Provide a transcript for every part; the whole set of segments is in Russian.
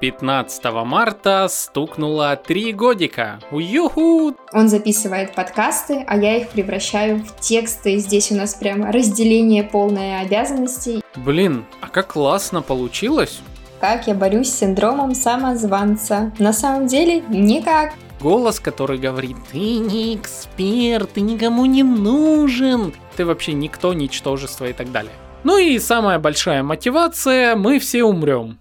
15 марта стукнуло три годика. Уюху! Он записывает подкасты, а я их превращаю в тексты. Здесь у нас прямо разделение полное обязанностей. Блин, а как классно получилось! Как я борюсь с синдромом самозванца? На самом деле, никак. Голос, который говорит, ты не эксперт, ты никому не нужен, ты вообще никто, ничтожество и так далее. Ну и самая большая мотивация, мы все умрем.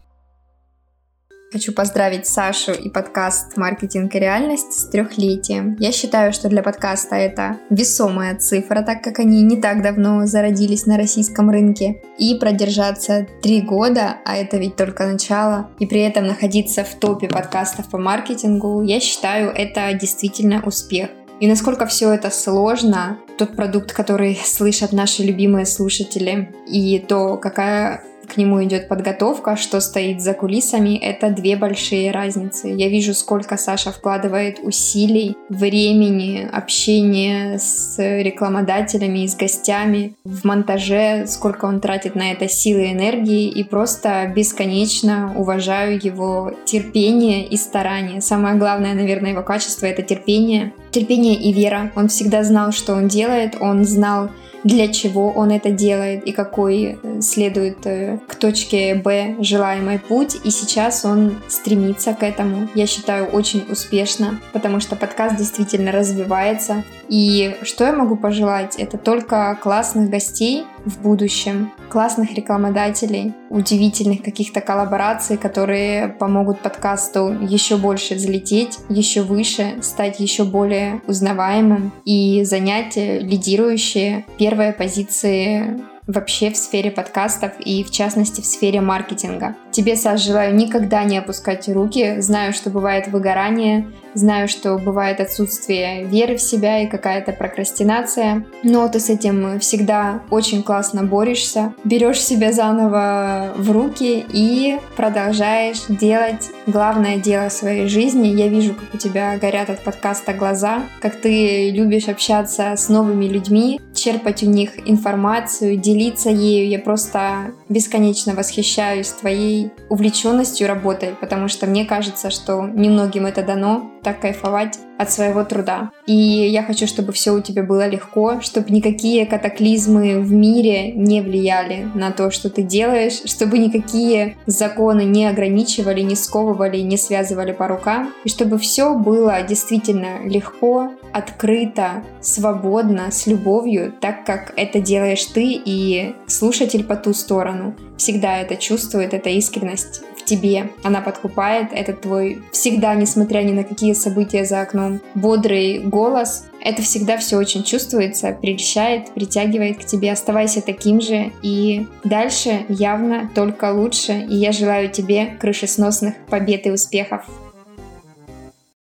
Хочу поздравить Сашу и подкаст «Маркетинг и реальность» с трехлетием. Я считаю, что для подкаста это весомая цифра, так как они не так давно зародились на российском рынке. И продержаться три года, а это ведь только начало, и при этом находиться в топе подкастов по маркетингу, я считаю, это действительно успех. И насколько все это сложно, тот продукт, который слышат наши любимые слушатели, и то, какая к нему идет подготовка, что стоит за кулисами, это две большие разницы. Я вижу, сколько Саша вкладывает усилий, времени, общения с рекламодателями и с гостями, в монтаже, сколько он тратит на это силы и энергии, и просто бесконечно уважаю его терпение и старание. Самое главное, наверное, его качество — это терпение. Терпение и вера. Он всегда знал, что он делает, он знал, для чего он это делает и какой э, следует э, к точке Б желаемый путь. И сейчас он стремится к этому. Я считаю очень успешно, потому что подкаст действительно развивается. И что я могу пожелать? Это только классных гостей в будущем, классных рекламодателей, удивительных каких-то коллабораций, которые помогут подкасту еще больше взлететь, еще выше, стать еще более узнаваемым и занять лидирующие первые позиции вообще в сфере подкастов и в частности в сфере маркетинга. Тебе, Саш, желаю никогда не опускать руки. Знаю, что бывает выгорание, знаю, что бывает отсутствие веры в себя и какая-то прокрастинация, но ты с этим всегда очень классно борешься, берешь себя заново в руки и продолжаешь делать главное дело своей жизни. Я вижу, как у тебя горят от подкаста глаза, как ты любишь общаться с новыми людьми, черпать у них информацию, делиться ею. Я просто бесконечно восхищаюсь твоей увлеченностью работой, потому что мне кажется, что немногим это дано, так кайфовать от своего труда. И я хочу, чтобы все у тебя было легко, чтобы никакие катаклизмы в мире не влияли на то, что ты делаешь, чтобы никакие законы не ограничивали, не сковывали, не связывали по рукам, и чтобы все было действительно легко, открыто, свободно, с любовью, так как это делаешь ты и слушатель по ту сторону всегда это чувствует, эта искренность тебе. Она подкупает, этот твой всегда, несмотря ни на какие события за окном, бодрый голос. Это всегда все очень чувствуется, прельщает, притягивает к тебе. Оставайся таким же. И дальше явно только лучше. И я желаю тебе крышесносных побед и успехов.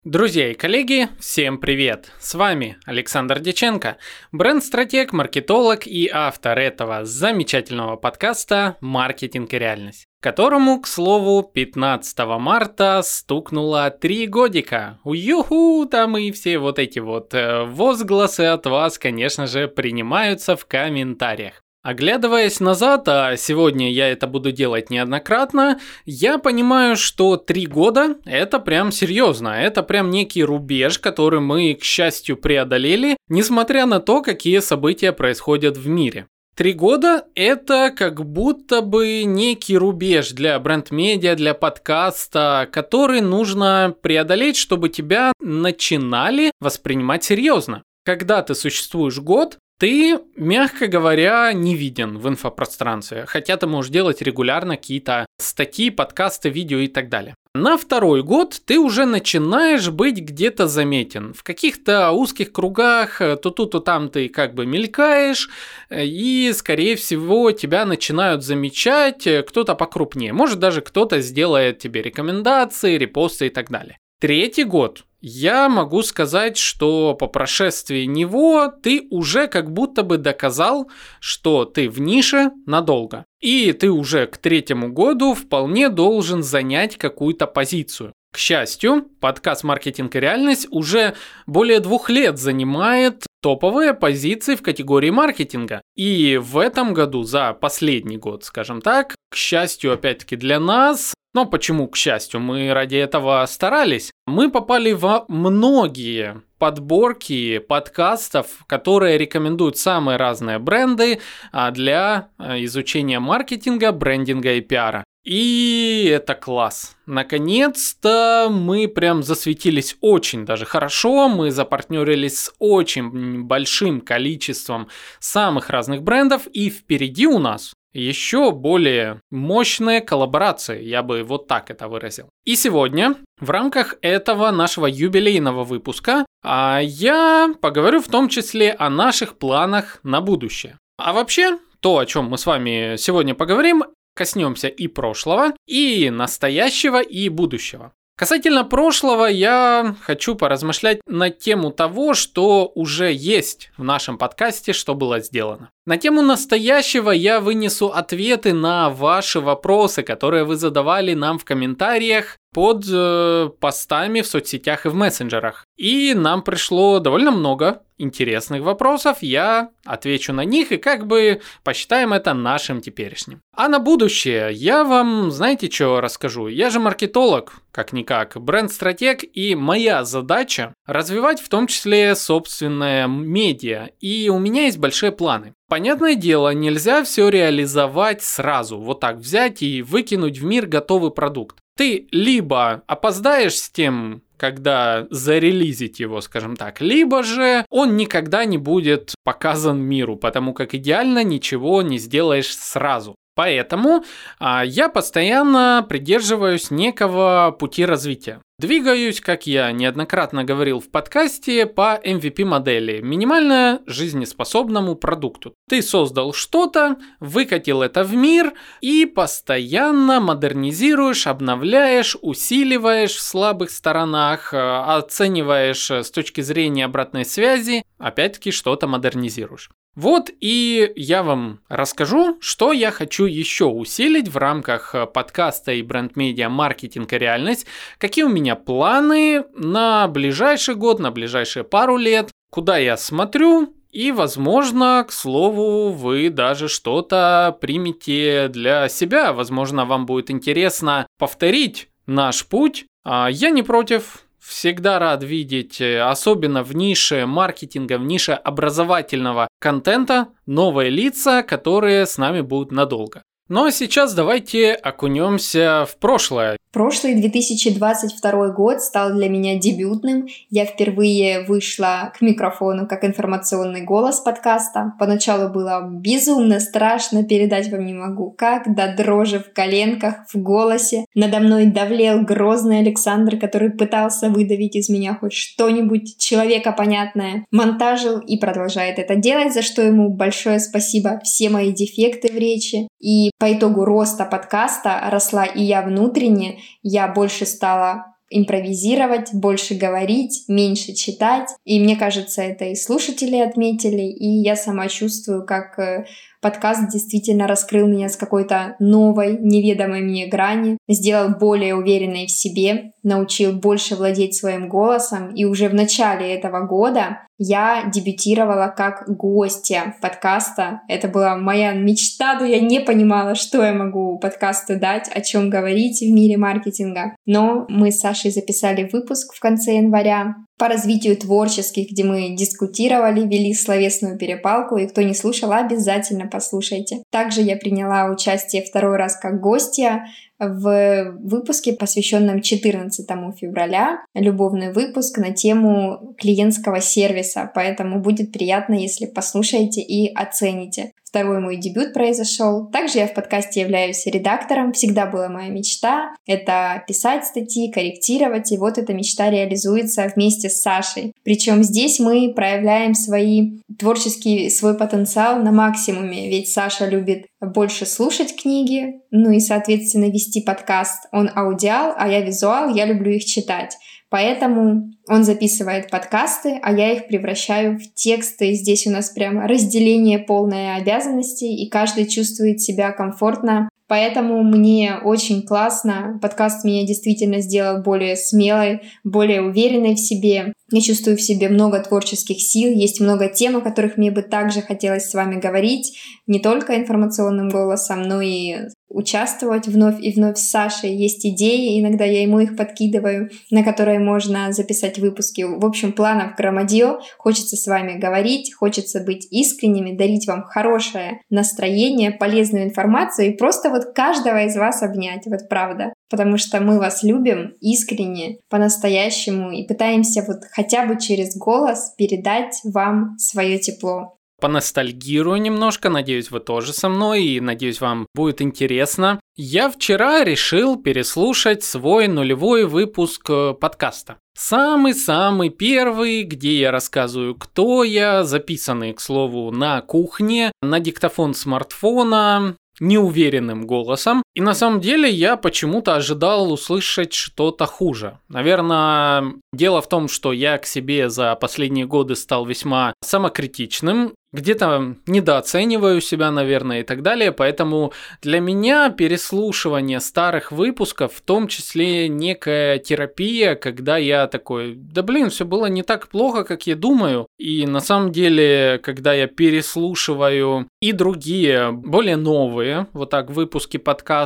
Друзья и коллеги, всем привет! С вами Александр Деченко, бренд-стратег, маркетолог и автор этого замечательного подкаста «Маркетинг и реальность», которому, к слову, 15 марта стукнуло три годика. Уюху, там и все вот эти вот э, возгласы от вас, конечно же, принимаются в комментариях. Оглядываясь назад, а сегодня я это буду делать неоднократно, я понимаю, что три года это прям серьезно, это прям некий рубеж, который мы, к счастью, преодолели, несмотря на то, какие события происходят в мире. Три года – это как будто бы некий рубеж для бренд-медиа, для подкаста, который нужно преодолеть, чтобы тебя начинали воспринимать серьезно. Когда ты существуешь год, ты, мягко говоря, не виден в инфопространстве, хотя ты можешь делать регулярно какие-то статьи, подкасты, видео и так далее. На второй год ты уже начинаешь быть где-то заметен. В каких-то узких кругах, э, то тут, то там ты как бы мелькаешь, э, и, скорее всего, тебя начинают замечать э, кто-то покрупнее. Может, даже кто-то сделает тебе рекомендации, репосты и так далее. Третий год я могу сказать, что по прошествии него ты уже как будто бы доказал, что ты в нише надолго. И ты уже к третьему году вполне должен занять какую-то позицию. К счастью, подкаст «Маркетинг и реальность» уже более двух лет занимает топовые позиции в категории маркетинга. И в этом году, за последний год, скажем так, к счастью, опять-таки для нас, но почему, к счастью, мы ради этого старались, мы попали во многие подборки подкастов, которые рекомендуют самые разные бренды а, для а, изучения маркетинга, брендинга и пиара. И это класс. Наконец-то мы прям засветились очень даже хорошо. Мы запартнерились с очень большим количеством самых разных брендов. И впереди у нас еще более мощные коллаборации, я бы вот так это выразил. И сегодня в рамках этого нашего юбилейного выпуска а, я поговорю в том числе о наших планах на будущее. А вообще, то, о чем мы с вами сегодня поговорим, коснемся и прошлого, и настоящего, и будущего. Касательно прошлого, я хочу поразмышлять на тему того, что уже есть в нашем подкасте, что было сделано. На тему настоящего я вынесу ответы на ваши вопросы, которые вы задавали нам в комментариях под э, постами в соцсетях и в мессенджерах. И нам пришло довольно много интересных вопросов, я отвечу на них и как бы посчитаем это нашим теперешним. А на будущее я вам, знаете, что расскажу? Я же маркетолог, как-никак, бренд-стратег, и моя задача развивать в том числе собственное медиа. И у меня есть большие планы. Понятное дело, нельзя все реализовать сразу, вот так взять и выкинуть в мир готовый продукт. Ты либо опоздаешь с тем, когда зарелизить его, скажем так, либо же он никогда не будет показан миру, потому как идеально ничего не сделаешь сразу. Поэтому а, я постоянно придерживаюсь некого пути развития. Двигаюсь, как я неоднократно говорил в подкасте, по MVP модели, минимально жизнеспособному продукту. Ты создал что-то, выкатил это в мир и постоянно модернизируешь, обновляешь, усиливаешь в слабых сторонах, э, оцениваешь э, с точки зрения обратной связи, опять-таки что-то модернизируешь. Вот и я вам расскажу, что я хочу еще усилить в рамках э, подкаста и бренд-медиа «Маркетинг и реальность», какие у меня планы на ближайший год, на ближайшие пару лет, куда я смотрю, и, возможно, к слову, вы даже что-то примете для себя. Возможно, вам будет интересно повторить наш путь. А я не против, Всегда рад видеть, э, особенно в нише маркетинга, в нише образовательного контента, новые лица, которые с нами будут надолго. Ну а сейчас давайте окунемся в прошлое. Прошлый 2022 год стал для меня дебютным. Я впервые вышла к микрофону как информационный голос подкаста. Поначалу было безумно страшно, передать вам не могу как, до дрожи в коленках, в голосе. Надо мной давлел грозный Александр, который пытался выдавить из меня хоть что-нибудь человека понятное. Монтажил и продолжает это делать, за что ему большое спасибо. Все мои дефекты в речи. И по итогу роста подкаста росла и я внутренне, я больше стала импровизировать, больше говорить, меньше читать. И мне кажется, это и слушатели отметили, и я сама чувствую, как э, подкаст действительно раскрыл меня с какой-то новой, неведомой мне грани, сделал более уверенной в себе, научил больше владеть своим голосом. И уже в начале этого года я дебютировала как гостья подкаста. Это была моя мечта, но я не понимала, что я могу подкасту дать, о чем говорить в мире маркетинга. Но мы с Сашей записали выпуск в конце января по развитию творческих, где мы дискутировали, вели словесную перепалку, и кто не слушал, обязательно послушайте. Также я приняла участие второй раз как гостья в выпуске, посвященном 14 февраля, любовный выпуск на тему клиентского сервиса, поэтому будет приятно, если послушаете и оцените. Второй мой дебют произошел. Также я в подкасте являюсь редактором. Всегда была моя мечта. Это писать статьи, корректировать. И вот эта мечта реализуется вместе с Сашей. Причем здесь мы проявляем свои творческий свой потенциал на максимуме. Ведь Саша любит больше слушать книги, ну и, соответственно, вести подкаст. Он аудиал, а я визуал, я люблю их читать. Поэтому он записывает подкасты, а я их превращаю в тексты. Здесь у нас прямо разделение полное обязанностей, и каждый чувствует себя комфортно Поэтому мне очень классно. Подкаст меня действительно сделал более смелой, более уверенной в себе. Я чувствую в себе много творческих сил, есть много тем, о которых мне бы также хотелось с вами говорить, не только информационным голосом, но и участвовать вновь и вновь с Сашей. Есть идеи, иногда я ему их подкидываю, на которые можно записать выпуски. В общем, планов громадье. Хочется с вами говорить, хочется быть искренними, дарить вам хорошее настроение, полезную информацию и просто вот каждого из вас обнять, вот правда. Потому что мы вас любим искренне, по-настоящему и пытаемся вот хотя бы через голос передать вам свое тепло поностальгирую немножко, надеюсь, вы тоже со мной, и надеюсь, вам будет интересно. Я вчера решил переслушать свой нулевой выпуск э, подкаста. Самый-самый первый, где я рассказываю, кто я, записанный, к слову, на кухне, на диктофон смартфона, неуверенным голосом. И на самом деле я почему-то ожидал услышать что-то хуже. Наверное, дело в том, что я к себе за последние годы стал весьма самокритичным где-то недооцениваю себя, наверное, и так далее. Поэтому для меня переслушивание старых выпусков, в том числе некая терапия, когда я такой, да блин, все было не так плохо, как я думаю. И на самом деле, когда я переслушиваю и другие, более новые, вот так, выпуски подкаста,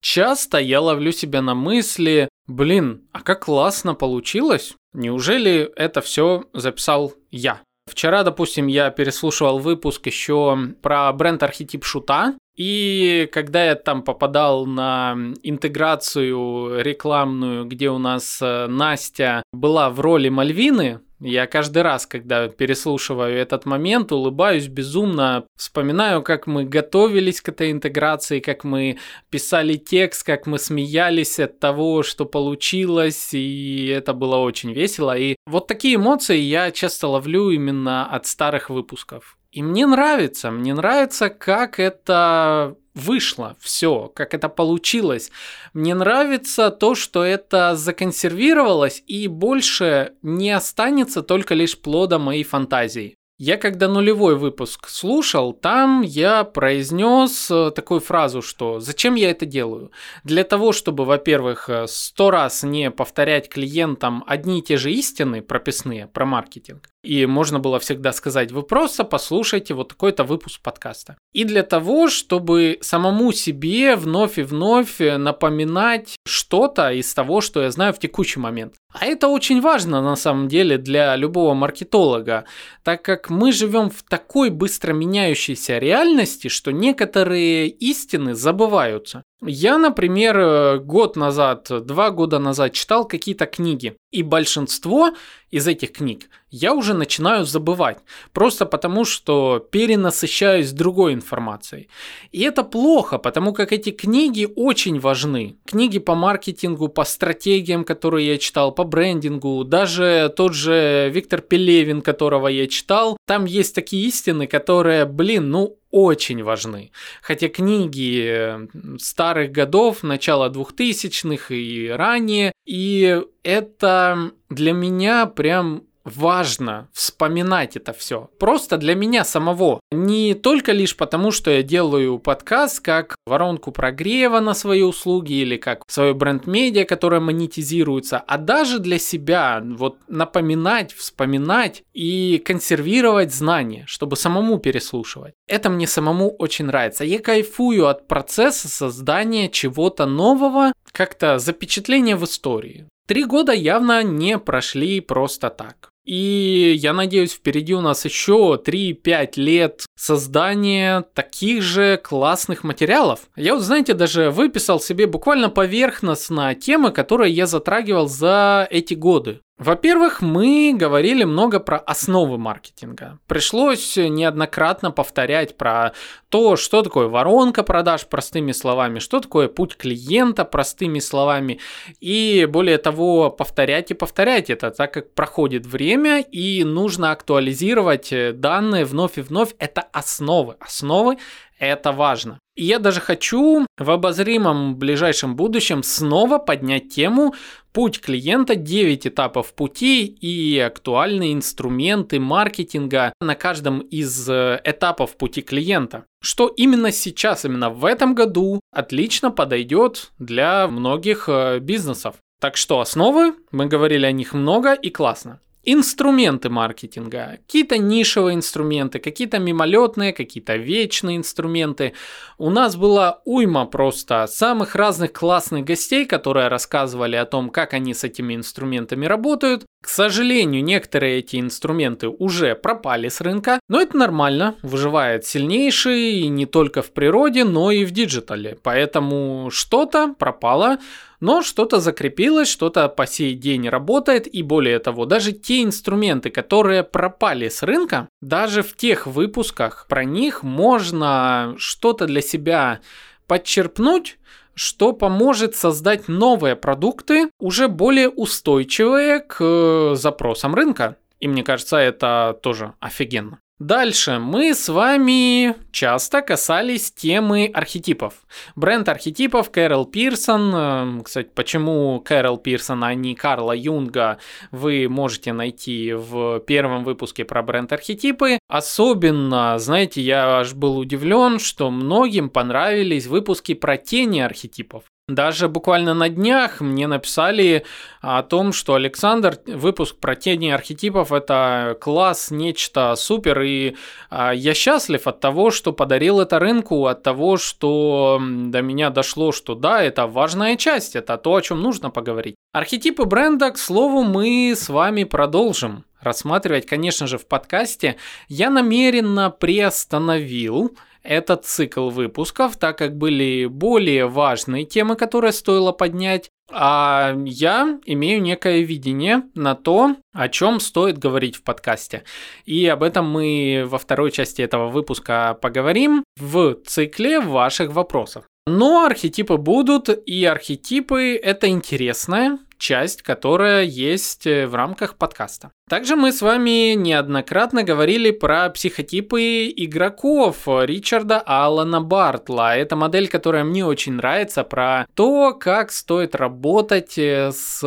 часто я ловлю себя на мысли, блин, а как классно получилось? Неужели это все записал я? Вчера, допустим, я переслушивал выпуск еще про бренд архетип шута, и когда я там попадал на интеграцию рекламную, где у нас э, Настя была в роли Мальвины, я каждый раз, когда переслушиваю этот момент, улыбаюсь безумно, вспоминаю, как мы готовились к этой интеграции, как мы писали текст, как мы смеялись от того, что получилось, и это было очень весело. И вот такие эмоции я часто ловлю именно от старых выпусков. И мне нравится, мне нравится, как это вышло, все, как это получилось. Мне нравится то, что это законсервировалось и больше не останется только лишь плодом моей фантазии. Я когда нулевой выпуск слушал, там я произнес э, такую фразу, что зачем я это делаю? Для того, чтобы, во-первых, э, сто раз не повторять клиентам одни и те же истины прописные про маркетинг. И можно было всегда сказать, вы просто послушайте вот такой-то выпуск подкаста. И для того, чтобы самому себе вновь и вновь э, напоминать что-то из того, что я знаю в текущий момент. А это очень важно на самом деле для любого маркетолога, так как мы живем в такой быстро меняющейся реальности, что некоторые истины забываются. Я, например, э, год назад, два года назад читал какие-то книги, и большинство из этих книг я уже начинаю забывать, просто потому что перенасыщаюсь другой информацией. И это плохо, потому как эти книги очень важны. Книги по маркетингу, по стратегиям, которые я читал, по брендингу, даже тот же Виктор Пелевин, которого я читал, там есть такие истины, которые, блин, ну очень важны. Хотя книги старых годов, начала 2000-х и ранее, и это для меня прям важно вспоминать это все. Просто для меня самого. Не только лишь потому, что я делаю подкаст как воронку прогрева на свои услуги или как свое бренд-медиа, которое монетизируется, а даже для себя вот напоминать, вспоминать и консервировать знания, чтобы самому переслушивать. Это мне самому очень нравится. Я кайфую от процесса создания чего-то нового, как-то запечатления в истории. Три года явно не прошли просто так. И я надеюсь, впереди у нас еще 3-5 лет создания таких же классных материалов. Я вот, знаете, даже выписал себе буквально поверхностно темы, которые я затрагивал за эти годы. Во-первых, мы говорили много про основы маркетинга. Пришлось неоднократно повторять про то, что такое воронка продаж простыми словами, что такое путь клиента простыми словами. И более того, повторять и повторять это, так как проходит время и нужно актуализировать данные вновь и вновь. Это основы. Основы это важно. И я даже хочу в обозримом ближайшем будущем снова поднять тему Путь клиента, 9 этапов пути и актуальные инструменты маркетинга на каждом из э, этапов пути клиента. Что именно сейчас, именно в этом году отлично подойдет для многих э, бизнесов. Так что основы, мы говорили о них много и классно. Инструменты маркетинга, какие-то нишевые инструменты, какие-то мимолетные, какие-то вечные инструменты. У нас была уйма просто самых разных классных гостей, которые рассказывали о том, как они с этими инструментами работают. К сожалению, некоторые эти инструменты уже пропали с рынка, но это нормально, выживает сильнейший и не только в природе, но и в digital е. Поэтому что-то пропало, но что-то закрепилось, что-то по сей день работает, и более того, даже те инструменты, которые пропали с рынка, даже в тех выпусках про них можно что-то для себя подчерпнуть, что поможет создать новые продукты, уже более устойчивые к запросам рынка. И мне кажется, это тоже офигенно. Дальше мы с вами часто касались темы архетипов. Бренд архетипов Кэрол Пирсон. Эм, кстати, почему Кэрол Пирсон, а не Карла Юнга, вы можете найти в первом выпуске про бренд архетипы. Особенно, знаете, я аж был удивлен, что многим понравились выпуски про тени архетипов. Даже буквально на днях мне написали о том, что Александр, выпуск про тени архетипов это класс, нечто супер, и а, я счастлив от того, что подарил это рынку, от того, что до меня дошло, что да, это важная часть, это то, о чем нужно поговорить. Архетипы бренда, к слову, мы с вами продолжим рассматривать, конечно же, в подкасте. Я намеренно приостановил этот цикл выпусков, так как были более важные темы, которые стоило поднять, а я имею некое видение на то, о чем стоит говорить в подкасте. И об этом мы во второй части этого выпуска поговорим в цикле ваших вопросов. Но архетипы будут, и архетипы это интересная часть, которая есть э, в рамках подкаста. Также мы с вами неоднократно говорили про психотипы игроков Ричарда Аллана Бартла. Это модель, которая мне очень нравится, про то, как стоит работать э, с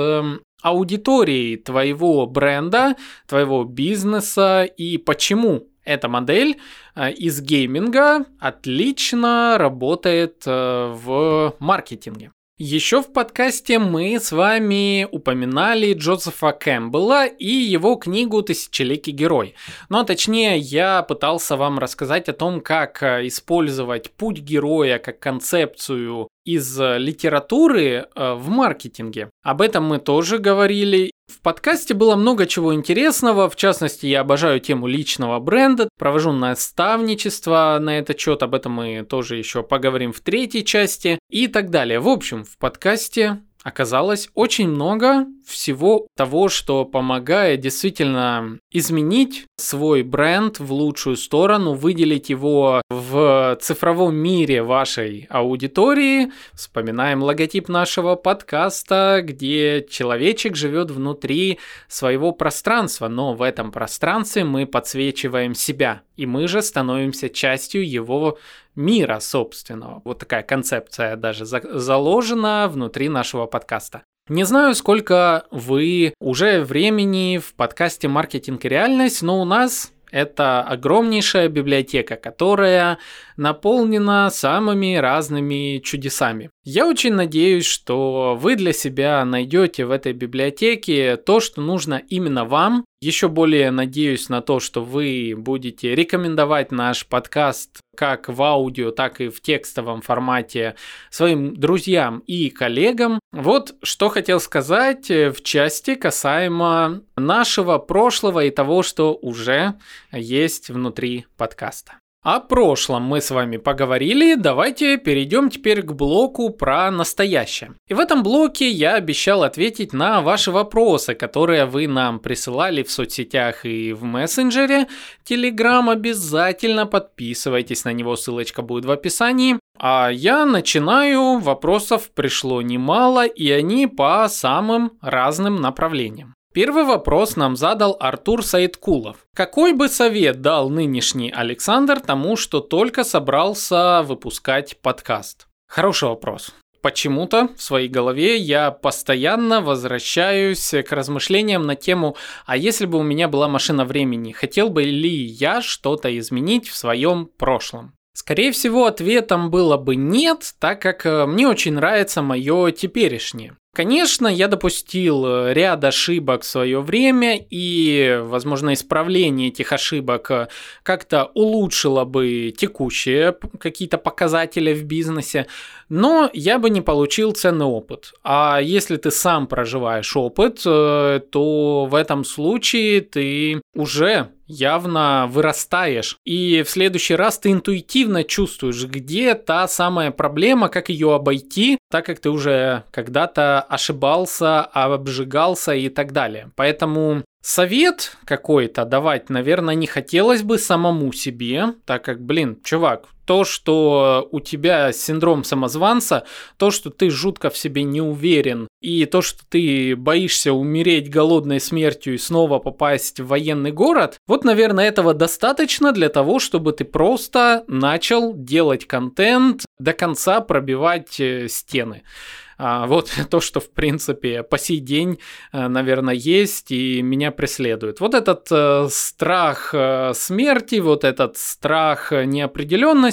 аудиторией твоего бренда, твоего бизнеса и почему эта модель э, из гейминга отлично работает в маркетинге. Еще в подкасте мы с вами упоминали Джозефа Кэмпбелла и его книгу «Тысячеликий герой». Но точнее, я пытался вам рассказать о том, как э, использовать путь героя как концепцию из литературы в маркетинге. Об этом мы тоже говорили, в подкасте было много чего интересного, в частности, я обожаю тему личного бренда, провожу наставничество на этот счет, об этом мы тоже еще поговорим в третьей части и так далее. В общем, в подкасте оказалось очень много всего того, что помогает действительно изменить свой бренд в лучшую сторону, выделить его в цифровом мире вашей аудитории. Вспоминаем логотип нашего подкаста, где человечек живет внутри своего пространства, но в этом пространстве мы подсвечиваем себя, и мы же становимся частью его мира собственного. Вот такая концепция даже заложена внутри нашего подкаста. Не знаю, сколько вы уже времени в подкасте «Маркетинг и реальность», но у нас это огромнейшая библиотека, которая наполнена самыми разными чудесами. Я очень надеюсь, что вы для себя найдете в этой библиотеке то, что нужно именно вам. Еще более надеюсь на то, что вы будете рекомендовать наш подкаст как в аудио, так и в текстовом формате своим друзьям и коллегам. Вот что хотел сказать в части касаемо нашего прошлого и того, что уже есть внутри подкаста. О прошлом мы с вами поговорили, давайте перейдем теперь к блоку про настоящее. И в этом блоке я обещал ответить на ваши вопросы, которые вы нам присылали в соцсетях и в мессенджере. Телеграм обязательно подписывайтесь на него, ссылочка будет в описании. А я начинаю, вопросов пришло немало, и они по самым разным направлениям. Первый вопрос нам задал Артур Саидкулов. Какой бы совет дал нынешний Александр тому, что только собрался выпускать подкаст? Хороший вопрос. почему-то в своей голове я постоянно возвращаюсь к размышлениям на тему, а если бы у меня была машина времени, хотел бы ли я что-то изменить в своем прошлом? Скорее всего, ответом было бы нет, так как э, мне очень нравится мое теперешнее. Конечно, я допустил э, ряд ошибок в свое время, и, возможно, исправление этих ошибок э, как-то улучшило бы текущие какие-то показатели в бизнесе, но я бы не получил ценный опыт. А если ты сам проживаешь опыт, то в этом случае ты уже явно вырастаешь. И в следующий раз ты интуитивно чувствуешь, где та самая проблема, как ее обойти, так как ты уже когда-то ошибался, обжигался и так далее. Поэтому совет какой-то давать, наверное, не хотелось бы самому себе, так как, блин, чувак, то, что у тебя синдром самозванца, то, что ты жутко в себе не уверен, и то, что ты боишься умереть голодной смертью и снова попасть в военный город, вот, наверное, этого достаточно для того, чтобы ты просто начал делать контент, до конца пробивать э, стены. А, вот то, что, в принципе, по сей день, э, наверное, есть и меня преследует. Вот этот э, страх смерти, вот этот страх неопределенности,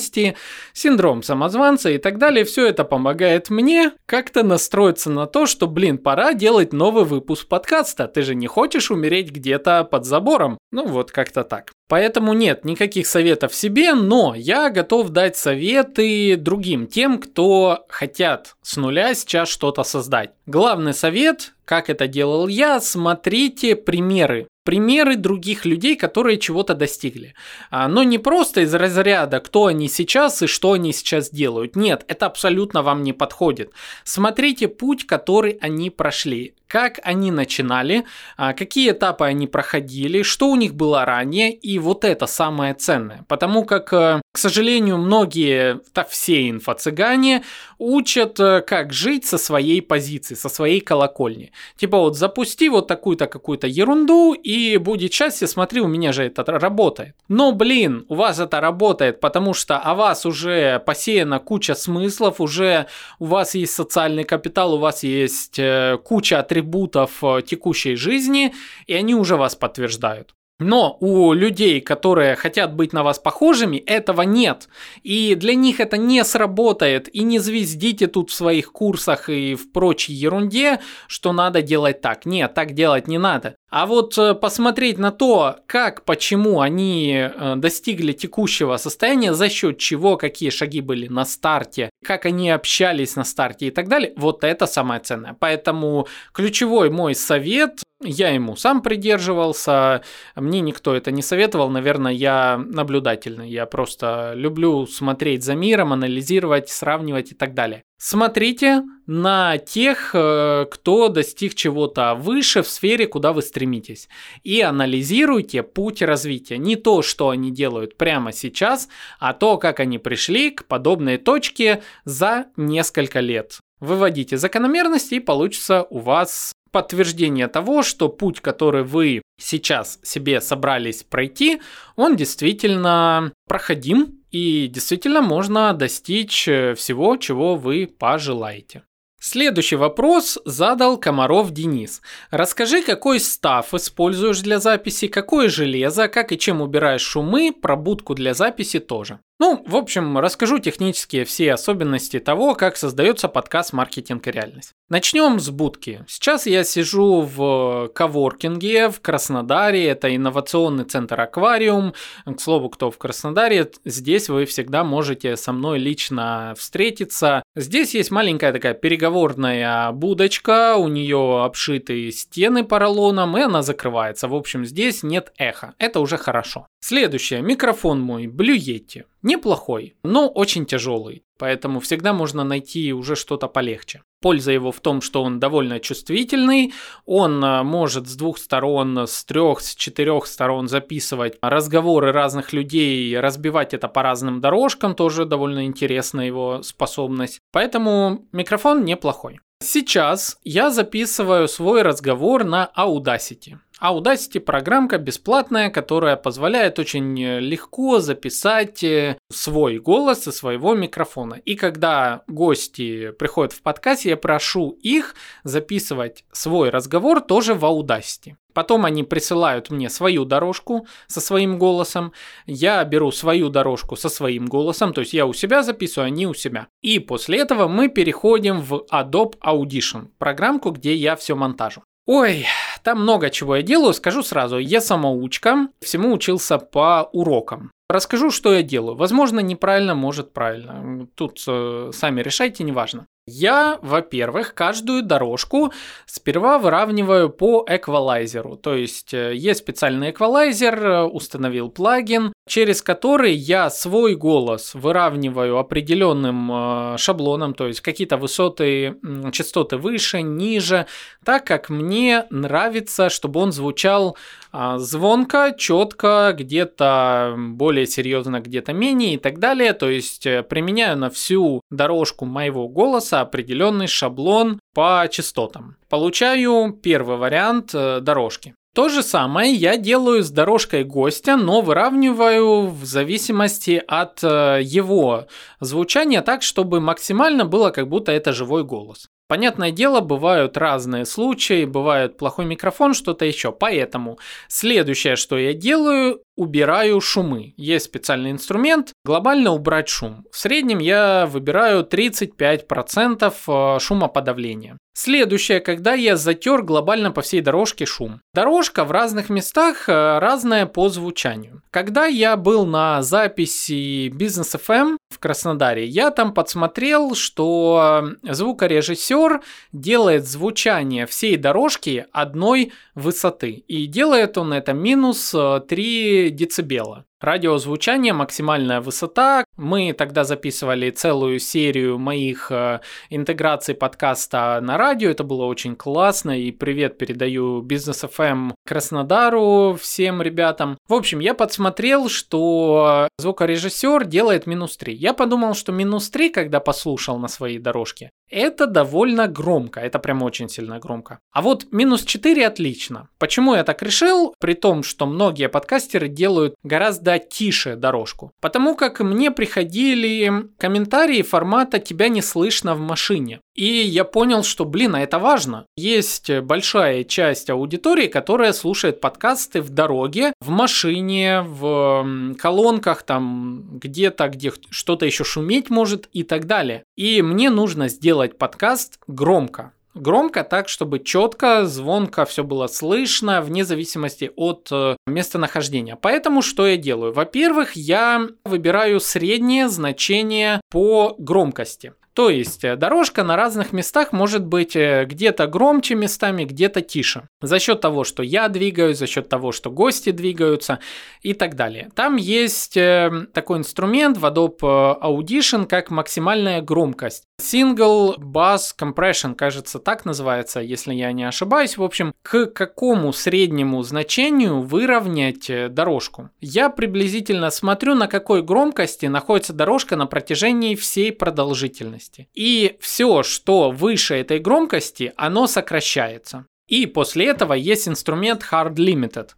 синдром самозванца и так далее, все это помогает мне как-то настроиться на то, что, блин, пора делать новый выпуск подкаста. Ты же не хочешь умереть где-то под забором? Ну, вот как-то так. Поэтому нет никаких советов себе, но я готов дать советы другим, тем, кто хотят с нуля сейчас что-то создать. Главный совет, как это делал я, смотрите примеры примеры других людей, которые чего-то достигли. А, но не просто из разряда, кто они сейчас и что они сейчас делают. Нет, это абсолютно вам не подходит. Смотрите путь, который они прошли как они начинали, а, какие этапы они проходили, что у них было ранее, и вот это самое ценное. Потому как, э, к сожалению, многие, да все инфо-цыгане учат, э, как жить со своей позиции, со своей колокольни. Типа вот запусти вот такую-то какую-то ерунду, и будет счастье, смотри, у меня же это работает. Но, блин, у вас это работает, потому что о вас уже посеяна куча смыслов, уже у вас есть социальный капитал, у вас есть э, куча атрибутов, атрибутов э, текущей жизни, и они уже вас подтверждают. Но у людей, которые хотят быть на вас похожими, этого нет. И для них это не сработает. И не звездите тут в своих курсах и в прочей ерунде, что надо делать так. Нет, так делать не надо. А вот э, посмотреть на то, как, почему они э, достигли текущего состояния, за счет чего, какие шаги были на старте, как они общались на старте и так далее, вот это самое ценное. Поэтому ключевой мой совет, я ему сам придерживался, мне никто это не советовал, наверное, я наблюдательный, я просто люблю смотреть за миром, анализировать, сравнивать и так далее. Смотрите на тех, э, кто достиг чего-то выше в сфере, куда вы стремитесь. И анализируйте путь развития. Не то, что они делают прямо сейчас, а то, как они пришли к подобной точке за несколько лет. Выводите закономерности и получится у вас подтверждение того, что путь, который вы сейчас себе собрались пройти, он действительно проходим, и действительно можно достичь э, всего, чего вы пожелаете. Следующий вопрос задал Комаров Денис. Расскажи, какой став используешь для записи, какое железо, как и чем убираешь шумы, пробудку для записи тоже. Ну, в общем, расскажу технические все особенности того, как создается подкаст «Маркетинг и реальность». Начнем с будки. Сейчас я сижу в коворкинге в Краснодаре, это инновационный центр «Аквариум». К слову, кто в Краснодаре, здесь вы всегда можете со мной лично встретиться. Здесь есть маленькая такая переговорная будочка, у нее обшиты стены поролоном, и она закрывается. В общем, здесь нет эха, это уже хорошо. Следующее, микрофон мой Yeti. Неплохой, но очень тяжелый, поэтому всегда можно найти уже что-то полегче. Польза его в том, что он довольно чувствительный, он а, может с двух сторон, с трех, с четырех сторон записывать разговоры разных людей, разбивать это по разным дорожкам, тоже довольно интересная его способность. Поэтому микрофон неплохой. Сейчас я записываю свой разговор на Audacity. Audacity программка бесплатная, которая позволяет очень легко записать э, свой голос со своего микрофона. И когда гости приходят в подкаст, я прошу их записывать свой разговор тоже в Audacity. Потом они присылают мне свою дорожку со своим голосом, я беру свою дорожку со своим голосом, то есть я у себя записываю, они у себя. И после этого мы переходим в Adobe Audition, программку, где я все монтажу. Ой, там много чего я делаю, скажу сразу, я самоучка, всему учился по урокам. Расскажу, что я делаю. Возможно, неправильно, может правильно. Тут э, сами решайте, неважно. Я, во-первых, каждую дорожку сперва выравниваю по эквалайзеру. То есть э, есть специальный эквалайзер, э, установил плагин, через который я свой голос выравниваю определенным э, шаблоном, то есть какие-то высоты, частоты выше, ниже, так как мне нравится, чтобы он звучал звонко, четко, где-то более серьезно, где-то менее и так далее. То есть применяю на всю дорожку моего голоса определенный шаблон по частотам. Получаю первый вариант э, дорожки. То же самое я делаю с дорожкой гостя, но выравниваю в зависимости от э, его звучания так, чтобы максимально было как будто это живой голос. Понятное дело, бывают разные случаи, бывает плохой микрофон, что-то еще. Поэтому следующее, что я делаю, убираю шумы. Есть специальный инструмент глобально убрать шум. В среднем я выбираю 35% э, шумоподавления. Следующее, когда я затер глобально по всей дорожке шум. Дорожка в разных местах э, разная по звучанию. Когда я был на записи Business FM в Краснодаре, я там подсмотрел, что звукорежиссер делает звучание всей дорожки одной высоты. И делает он это минус 3 э, децибела. Радиозвучание, максимальная высота. Мы тогда записывали целую серию моих э, интеграций подкаста на радио. Это было очень классно. И привет передаю Бизнес FM Краснодару всем ребятам. В общем, я подсмотрел, что звукорежиссер делает минус 3. Я подумал, что минус 3, когда послушал на своей дорожке, это довольно громко, это прям очень сильно громко. А вот минус 4 отлично. Почему я так решил? При том, что многие подкастеры делают гораздо тише дорожку. Потому как мне приходили комментарии формата «тебя не слышно в машине». И я понял, что, блин, а это важно. Есть большая часть аудитории, которая слушает подкасты в дороге, в машине, в колонках, там где-то, где что-то еще шуметь может и так далее. И мне нужно сделать подкаст громко. Громко так, чтобы четко, звонко все было слышно, вне зависимости от э, местонахождения. Поэтому что я делаю? Во-первых, я выбираю среднее значение по громкости. То есть э, дорожка на разных местах может быть э, где-то громче местами, где-то тише. За счет того, что я двигаюсь, за счет того, что гости двигаются и так далее. Там есть э, такой инструмент в Adobe Audition, как максимальная громкость. Single Bass Compression, кажется, так называется, если я не ошибаюсь. В общем, к какому среднему значению выровнять дорожку? Я приблизительно смотрю, на какой громкости находится дорожка на протяжении всей продолжительности громкости. И все, что выше этой громкости, оно сокращается. И после этого есть инструмент Hard Limited.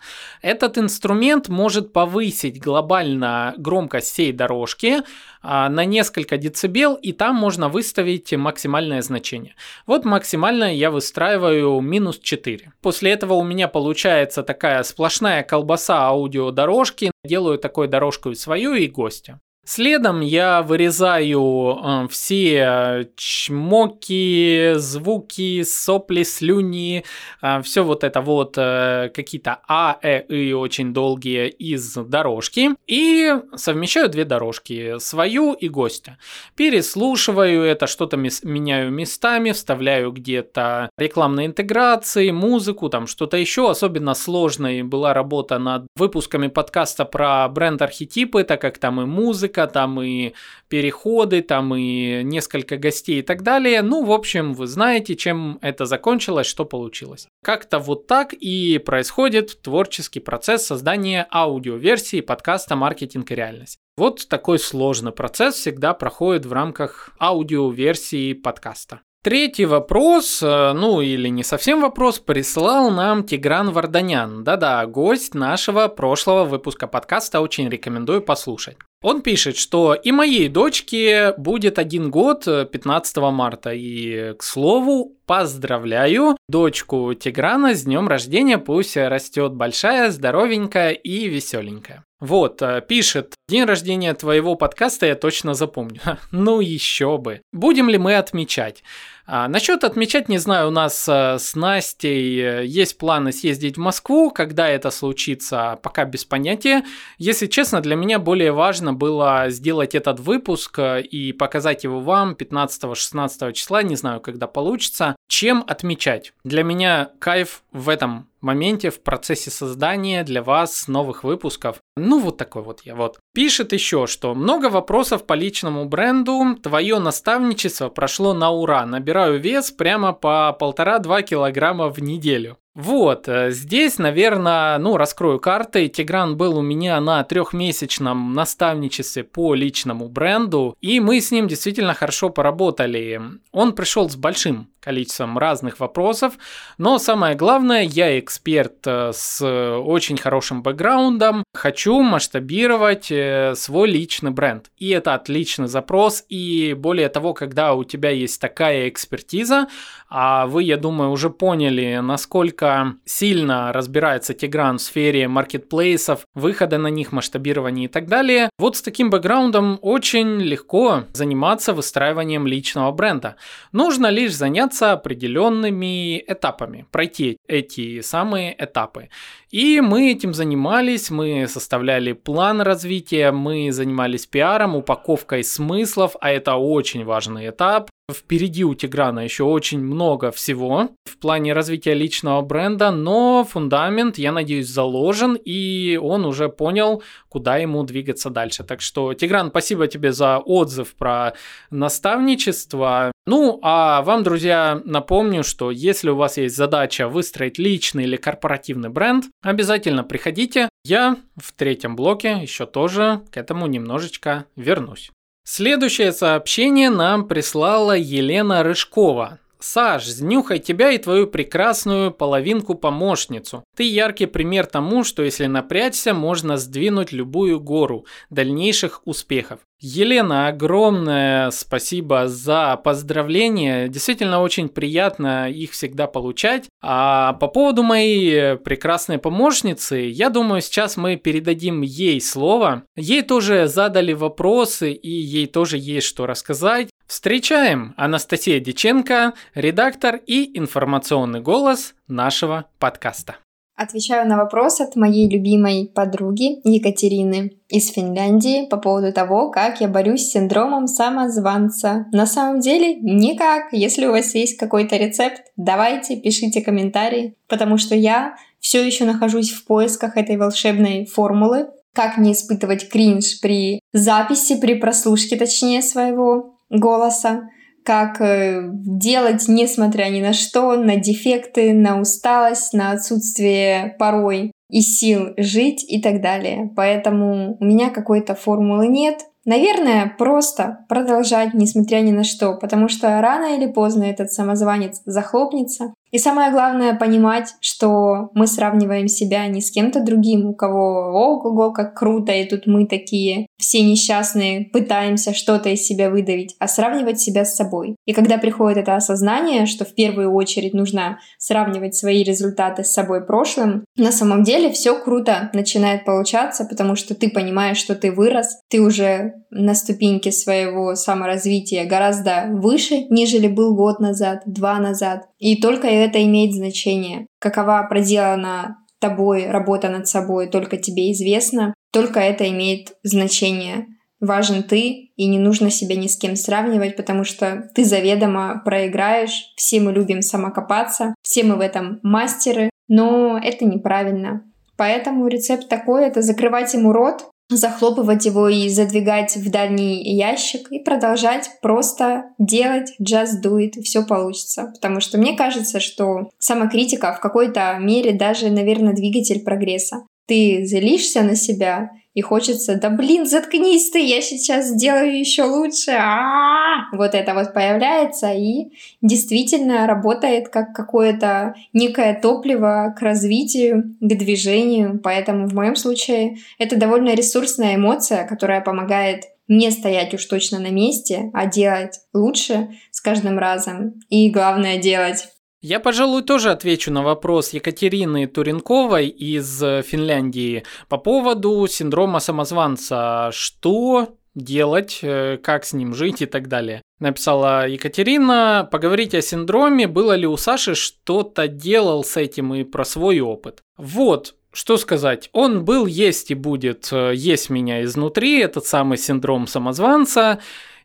Этот инструмент может повысить глобально громкость всей дорожки а, на несколько децибел, и там можно выставить максимальное значение. Вот максимальное я выстраиваю минус 4. После этого у меня получается такая сплошная колбаса аудиодорожки. Делаю такую дорожку и свою, и гостя. Следом я вырезаю э, все чмоки, звуки, сопли, слюни, э, все вот это вот э, какие-то А, Э, И очень долгие из дорожки и совмещаю две дорожки, свою и гостя. Переслушиваю это, что-то меняю местами, вставляю где-то рекламные интеграции, музыку, там что-то еще. Особенно сложной была работа над выпусками подкаста про бренд-архетипы, так как там и музыка, музыка, там и переходы, там и несколько гостей и так далее. Ну, в общем, вы знаете, чем это закончилось, что получилось. Как-то вот так и происходит творческий процесс создания аудиоверсии подкаста «Маркетинг и реальность». Вот такой сложный процесс всегда проходит в рамках аудиоверсии подкаста. Третий вопрос, э, ну или не совсем вопрос, прислал нам Тигран Варданян. Да-да, гость нашего прошлого выпуска подкаста, очень рекомендую послушать. Он пишет, что и моей дочке будет один год 15 э, марта. И, к слову, поздравляю дочку Тиграна с днем рождения. Пусть растет большая, здоровенькая и веселенькая. Вот, э, пишет, день рождения твоего подкаста я точно запомню. Ну еще бы. Будем ли мы отмечать? А, насчет отмечать, не знаю, у нас а, с Настей э, есть планы съездить в Москву. Когда это случится, пока без понятия. Если честно, для меня более важно было сделать этот выпуск э, и показать его вам 15-16 числа, не знаю, когда получится, чем отмечать. Для меня кайф в этом моменте, в процессе создания для вас новых выпусков. Ну, вот такой вот я вот. Пишет еще, что много вопросов по личному бренду. Твое наставничество прошло на ура. Набираю вес прямо по полтора-два килограмма в неделю. Вот, э, здесь, наверное, ну, раскрою карты. Тигран был у меня на трехмесячном наставничестве по личному бренду, и мы с ним действительно хорошо поработали. Он пришел с большим количеством разных вопросов, но самое главное, я эксперт э, с очень хорошим бэкграундом, хочу масштабировать э, свой личный бренд. И это отличный запрос, и более того, когда у тебя есть такая экспертиза, а вы, я думаю, уже поняли, насколько сильно разбирается Тигран в сфере маркетплейсов, выхода на них, масштабирования и так далее. Вот с таким бэкграундом очень легко заниматься выстраиванием личного бренда. Нужно лишь заняться определенными этапами, пройти эти самые этапы. И мы этим занимались, мы составляли план развития, мы занимались пиаром, упаковкой смыслов, а это очень важный этап. Впереди у Тиграна еще очень много всего в плане развития личного бренда, но фундамент, я надеюсь, заложен, и он уже понял, куда ему двигаться дальше. Так что, Тигран, спасибо тебе за отзыв про наставничество. Ну, а вам, друзья, напомню, что если у вас есть задача выстроить личный или корпоративный бренд, обязательно приходите. Я в третьем блоке еще тоже к этому немножечко вернусь. Следующее сообщение нам прислала Елена Рыжкова. Саш, знюхай тебя и твою прекрасную половинку-помощницу. Ты яркий пример тому, что если напрячься, можно сдвинуть любую гору дальнейших успехов. Елена, огромное спасибо за поздравления. Действительно очень приятно их всегда получать. А по поводу моей прекрасной помощницы, я думаю, сейчас мы передадим ей слово. Ей тоже задали вопросы и ей тоже есть что рассказать. Встречаем Анастасия Диченко, редактор и информационный голос нашего подкаста. Отвечаю на вопрос от моей любимой подруги Екатерины из Финляндии по поводу того, как я борюсь с синдромом самозванца. На самом деле никак. Если у вас есть какой-то рецепт, давайте, пишите комментарии, потому что я все еще нахожусь в поисках этой волшебной формулы, как не испытывать кринж при записи, при прослушке, точнее, своего голоса как э, делать, несмотря ни на что, на дефекты, на усталость, на отсутствие порой и сил жить и так далее. Поэтому у меня какой-то формулы нет. Наверное, просто продолжать, несмотря ни на что, потому что рано или поздно этот самозванец захлопнется, и самое главное понимать, что мы сравниваем себя не с кем-то другим, у кого ого-го, как круто, и тут мы такие все несчастные, пытаемся что-то из себя выдавить, а сравнивать себя с собой. И когда приходит это осознание, что в первую очередь нужно сравнивать свои результаты с собой прошлым, на самом деле все круто начинает получаться, потому что ты понимаешь, что ты вырос, ты уже на ступеньке своего саморазвития гораздо выше, нежели был год назад, два назад. И только это имеет значение. Какова проделана тобой работа над собой, только тебе известно, только это имеет значение. Важен ты, и не нужно себя ни с кем сравнивать, потому что ты заведомо проиграешь. Все мы любим самокопаться, все мы в этом мастеры, но это неправильно. Поэтому рецепт такой — это закрывать ему рот, захлопывать его и задвигать в дальний ящик и продолжать просто делать, just do it, все получится. Потому что мне кажется, что самокритика в какой-то мере даже, наверное, двигатель прогресса. Ты злишься на себя и хочется, да блин, заткнись ты, я сейчас сделаю еще лучше. А-а-а! Вот это вот появляется и действительно работает как какое-то некое топливо к развитию, к движению. Поэтому в моем случае это довольно ресурсная эмоция, которая помогает не стоять уж точно на месте, а делать лучше с каждым разом. И главное делать я, пожалуй, тоже отвечу на вопрос Екатерины Туренковой из э, Финляндии по поводу синдрома самозванца. Что делать, э, как с ним жить и так далее. Написала Екатерина, поговорить о синдроме, было ли у Саши что-то делал с этим и про свой опыт. Вот, что сказать, он был, есть и будет э, есть меня изнутри, этот самый синдром самозванца.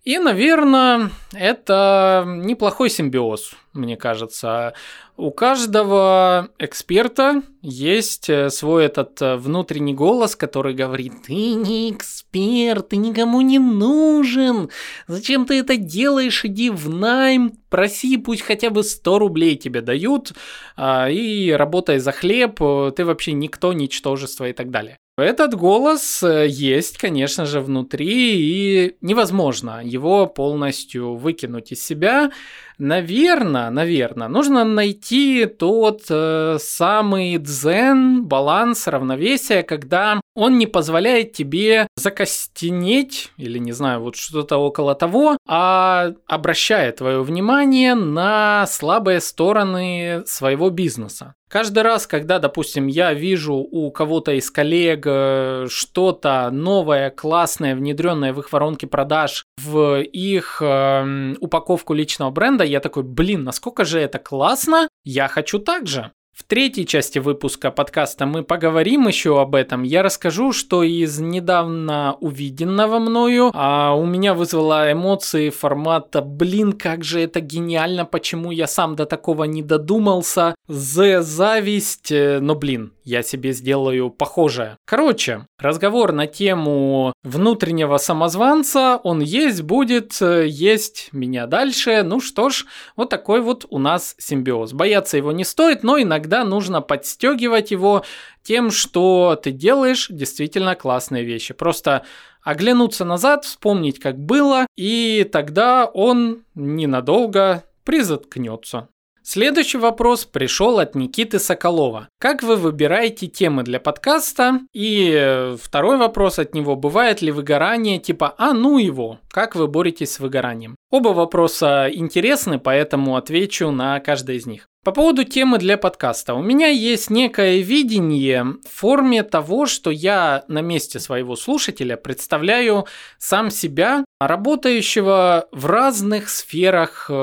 И, наверное, это неплохой симбиоз, мне кажется. У каждого эксперта есть э, свой этот э, внутренний голос, который говорит, ты не эксперт, ты никому не нужен, зачем ты это делаешь, иди в найм, проси, пусть хотя бы 100 рублей тебе дают, а, и работай за хлеб, э, ты вообще никто, ничтожество и так далее. Этот голос э, есть, конечно же, внутри, и невозможно его полностью выкинуть из себя. Наверное, наверное, нужно найти тот э, самый дзен, баланс, равновесие, когда он не позволяет тебе закостенеть, или не знаю, вот что-то около того, а обращает твое внимание на слабые стороны своего бизнеса. Каждый раз, когда, допустим, я вижу у кого-то из коллег э, что-то новое, классное, внедренное в их воронки продаж, в их э, упаковку личного бренда, я такой, блин, насколько же это классно, я хочу так же. В третьей части выпуска подкаста мы поговорим еще об этом. Я расскажу, что из недавно увиденного мною а у меня вызвало эмоции формата «Блин, как же это гениально, почему я сам до такого не додумался?» «З зависть», э, но блин, я себе сделаю похожее. Короче, разговор на тему внутреннего самозванца, он есть, будет, э, есть меня дальше. Ну что ж, вот такой вот у нас симбиоз. Бояться его не стоит, но иногда нужно подстегивать его тем, что ты делаешь действительно классные вещи. Просто оглянуться назад, вспомнить, как было, и тогда он ненадолго призаткнется. Следующий вопрос пришел от Никиты Соколова. Как вы выбираете темы для подкаста? И второй вопрос от него. Бывает ли выгорание типа «А ну его?» Как вы боретесь с выгоранием? Оба вопроса интересны, поэтому отвечу на каждый из них. По поводу темы для подкаста. У меня есть некое видение в форме того, что я на месте своего слушателя представляю сам себя, работающего в разных сферах, э,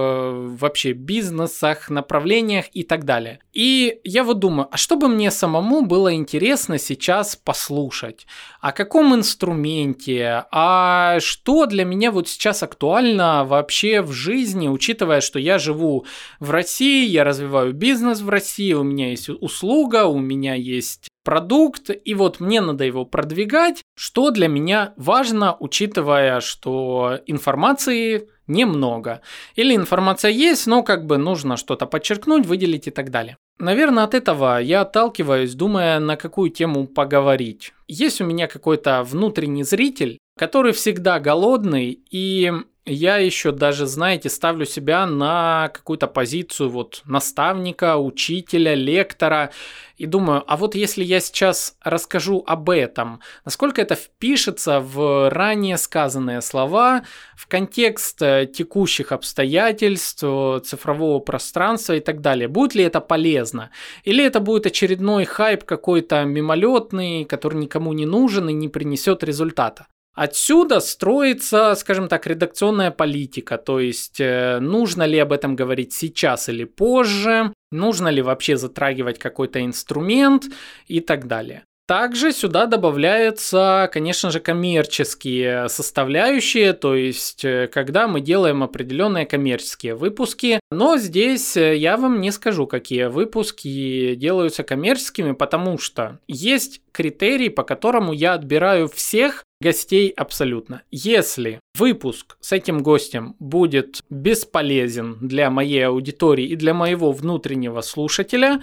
вообще бизнесах, направлениях и так далее. И я вот думаю, а что бы мне самому было интересно сейчас послушать? О каком инструменте? А что для меня вот сейчас актуально вообще в жизни, учитывая, что я живу в России, я развиваю бизнес в России, у меня есть услуга, у меня есть продукт, и вот мне надо его продвигать, что для меня важно, учитывая, что информации немного. Или информация есть, но как бы нужно что-то подчеркнуть, выделить и так далее. Наверное, от этого я отталкиваюсь, думая, на какую тему поговорить. Есть у меня какой-то внутренний зритель, который всегда голодный, и я еще даже, знаете, ставлю себя на какую-то позицию вот наставника, учителя, лектора и думаю, а вот если я сейчас расскажу об этом, насколько это впишется в ранее сказанные слова, в контекст э, текущих обстоятельств, цифрового пространства и так далее, будет ли это полезно? Или это будет очередной хайп какой-то мимолетный, который никому не нужен и не принесет результата? Отсюда строится, скажем так, редакционная политика, то есть э, нужно ли об этом говорить сейчас или позже, нужно ли вообще затрагивать какой-то инструмент и так далее. Также сюда добавляются, конечно же, коммерческие составляющие, то есть э, когда мы делаем определенные коммерческие выпуски. Но здесь э, я вам не скажу, какие выпуски делаются коммерческими, потому что есть критерий, по которому я отбираю всех гостей абсолютно. Если выпуск с этим гостем будет бесполезен для моей аудитории и для моего внутреннего слушателя,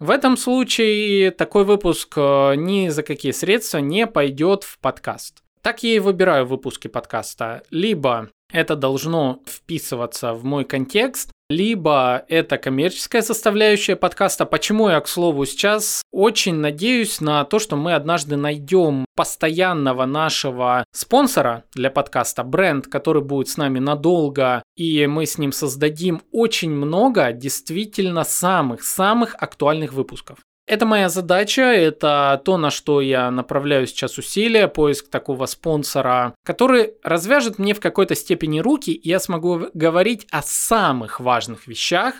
В этом случае такой выпуск э, ни за какие средства не пойдет в подкаст. Так я и выбираю выпуски подкаста. Либо это должно вписываться в мой контекст, либо это коммерческая составляющая подкаста. Почему я, к слову, сейчас очень надеюсь на то, что мы однажды найдем постоянного нашего спонсора для подкаста, бренд, который будет с нами надолго, и мы с ним создадим очень много действительно самых-самых актуальных выпусков. Это моя задача, это то, на что я направляю сейчас усилия, поиск такого спонсора, который развяжет мне в какой-то степени руки, и я смогу говорить о самых важных вещах,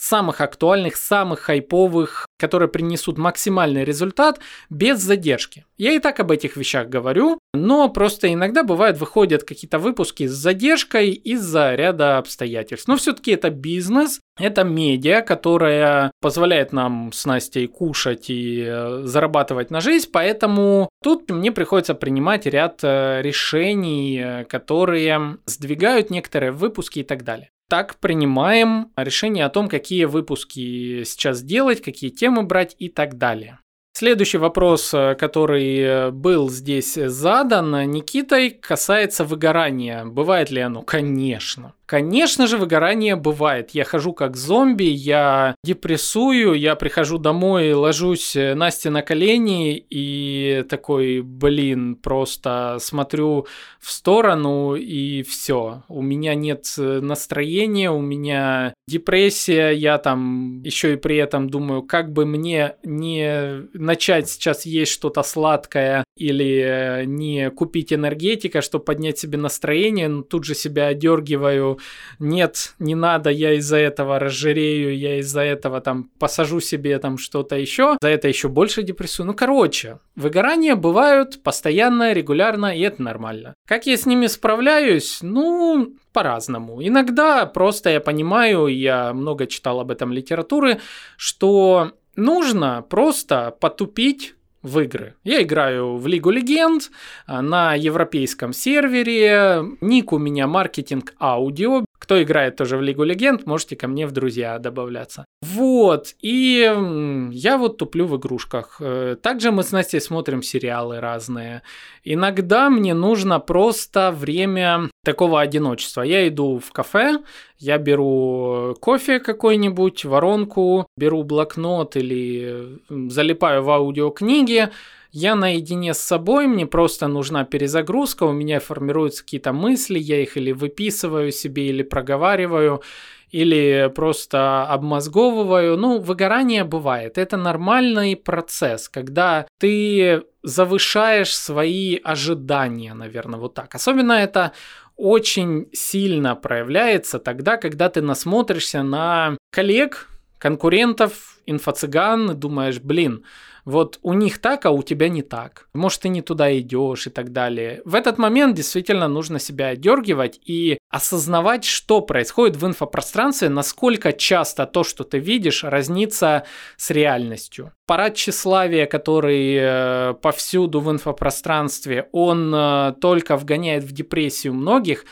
самых актуальных, самых хайповых, которые принесут максимальный результат без задержки. Я и так об этих вещах говорю, но просто иногда бывает выходят какие-то выпуски с задержкой из-за ряда обстоятельств. Но все-таки это бизнес, это медиа, которая позволяет нам с Настей кушать и э, зарабатывать на жизнь, поэтому тут мне приходится принимать ряд э, решений, э, которые сдвигают некоторые выпуски и так далее так принимаем решение о том, какие выпуски сейчас делать, какие темы брать и так далее. Следующий вопрос, э, который э, был здесь задан Никитой, касается выгорания. Бывает ли оно? Конечно. Конечно же, выгорание бывает. Я хожу как зомби, я депрессую, я прихожу домой, ложусь э, Насте на колени и такой, блин, просто смотрю в сторону и все. У меня нет э, настроения, у меня депрессия, я там еще и при этом думаю, как бы мне не начать сейчас есть что-то сладкое или э, не купить энергетика, чтобы поднять себе настроение, но тут же себя одергиваю нет, не надо, я из-за этого разжирею, я из-за этого там посажу себе там что-то еще, за это еще больше депрессию. Ну, короче, выгорания бывают постоянно, регулярно, и это нормально. Как я с ними справляюсь? Ну, по-разному. Иногда просто я понимаю, я много читал об этом литературы, что нужно просто потупить в игры. Я играю в Лигу Легенд а, на европейском сервере. Ник у меня маркетинг аудио. Кто играет тоже в Лигу Легенд, можете ко мне в друзья добавляться. Вот, и я вот туплю в игрушках. Э, также мы с Настей смотрим сериалы разные. Иногда мне нужно просто время такого одиночества. Я иду в кафе, я беру кофе какой-нибудь, воронку, беру блокнот или залипаю в аудиокниги, я наедине с собой, мне просто нужна перезагрузка, у меня формируются какие-то мысли, я их или выписываю себе, или проговариваю, или просто обмозговываю. Ну, выгорание бывает. Это нормальный процесс, когда ты завышаешь свои ожидания, наверное, вот так. Особенно это очень сильно проявляется тогда, когда ты насмотришься на коллег, конкурентов, инфо-цыган, думаешь, блин, вот у них так, а у тебя не так. Может, ты не туда идешь и так далее. В этот момент действительно нужно себя отдергивать и осознавать, что происходит в инфопространстве, насколько часто то, что ты видишь, разнится с реальностью. Парад тщеславия, который э, повсюду в инфопространстве, он э, только вгоняет в депрессию многих,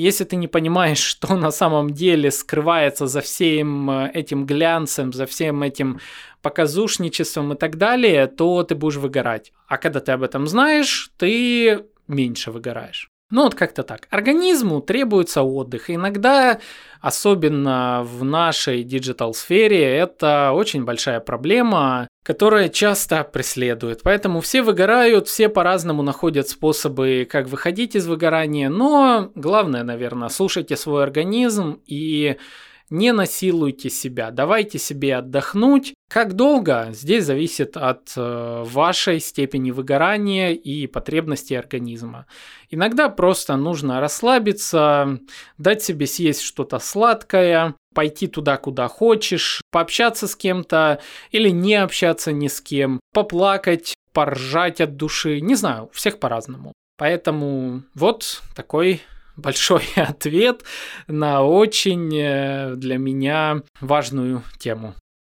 если ты не понимаешь, что на самом деле скрывается за всем э, этим глянцем, за всем этим показушничеством и так далее, то ты будешь выгорать. А когда ты об этом знаешь, ты меньше выгораешь. Ну вот как-то так. Организму требуется отдых. Иногда, особенно в нашей digital -сфере, это очень большая проблема, которая часто преследует. Поэтому все выгорают, все по-разному находят способы, как выходить из выгорания. Но главное, наверное, слушайте свой организм и не насилуйте себя, давайте себе отдохнуть. Как долго, здесь зависит от э, вашей степени выгорания и потребностей организма. Иногда просто нужно расслабиться, дать себе съесть что-то сладкое, пойти туда, куда хочешь, пообщаться с кем-то или не общаться ни с кем, поплакать, поржать от души, не знаю, у всех по-разному. Поэтому вот такой большой ответ на очень э, для меня важную тему.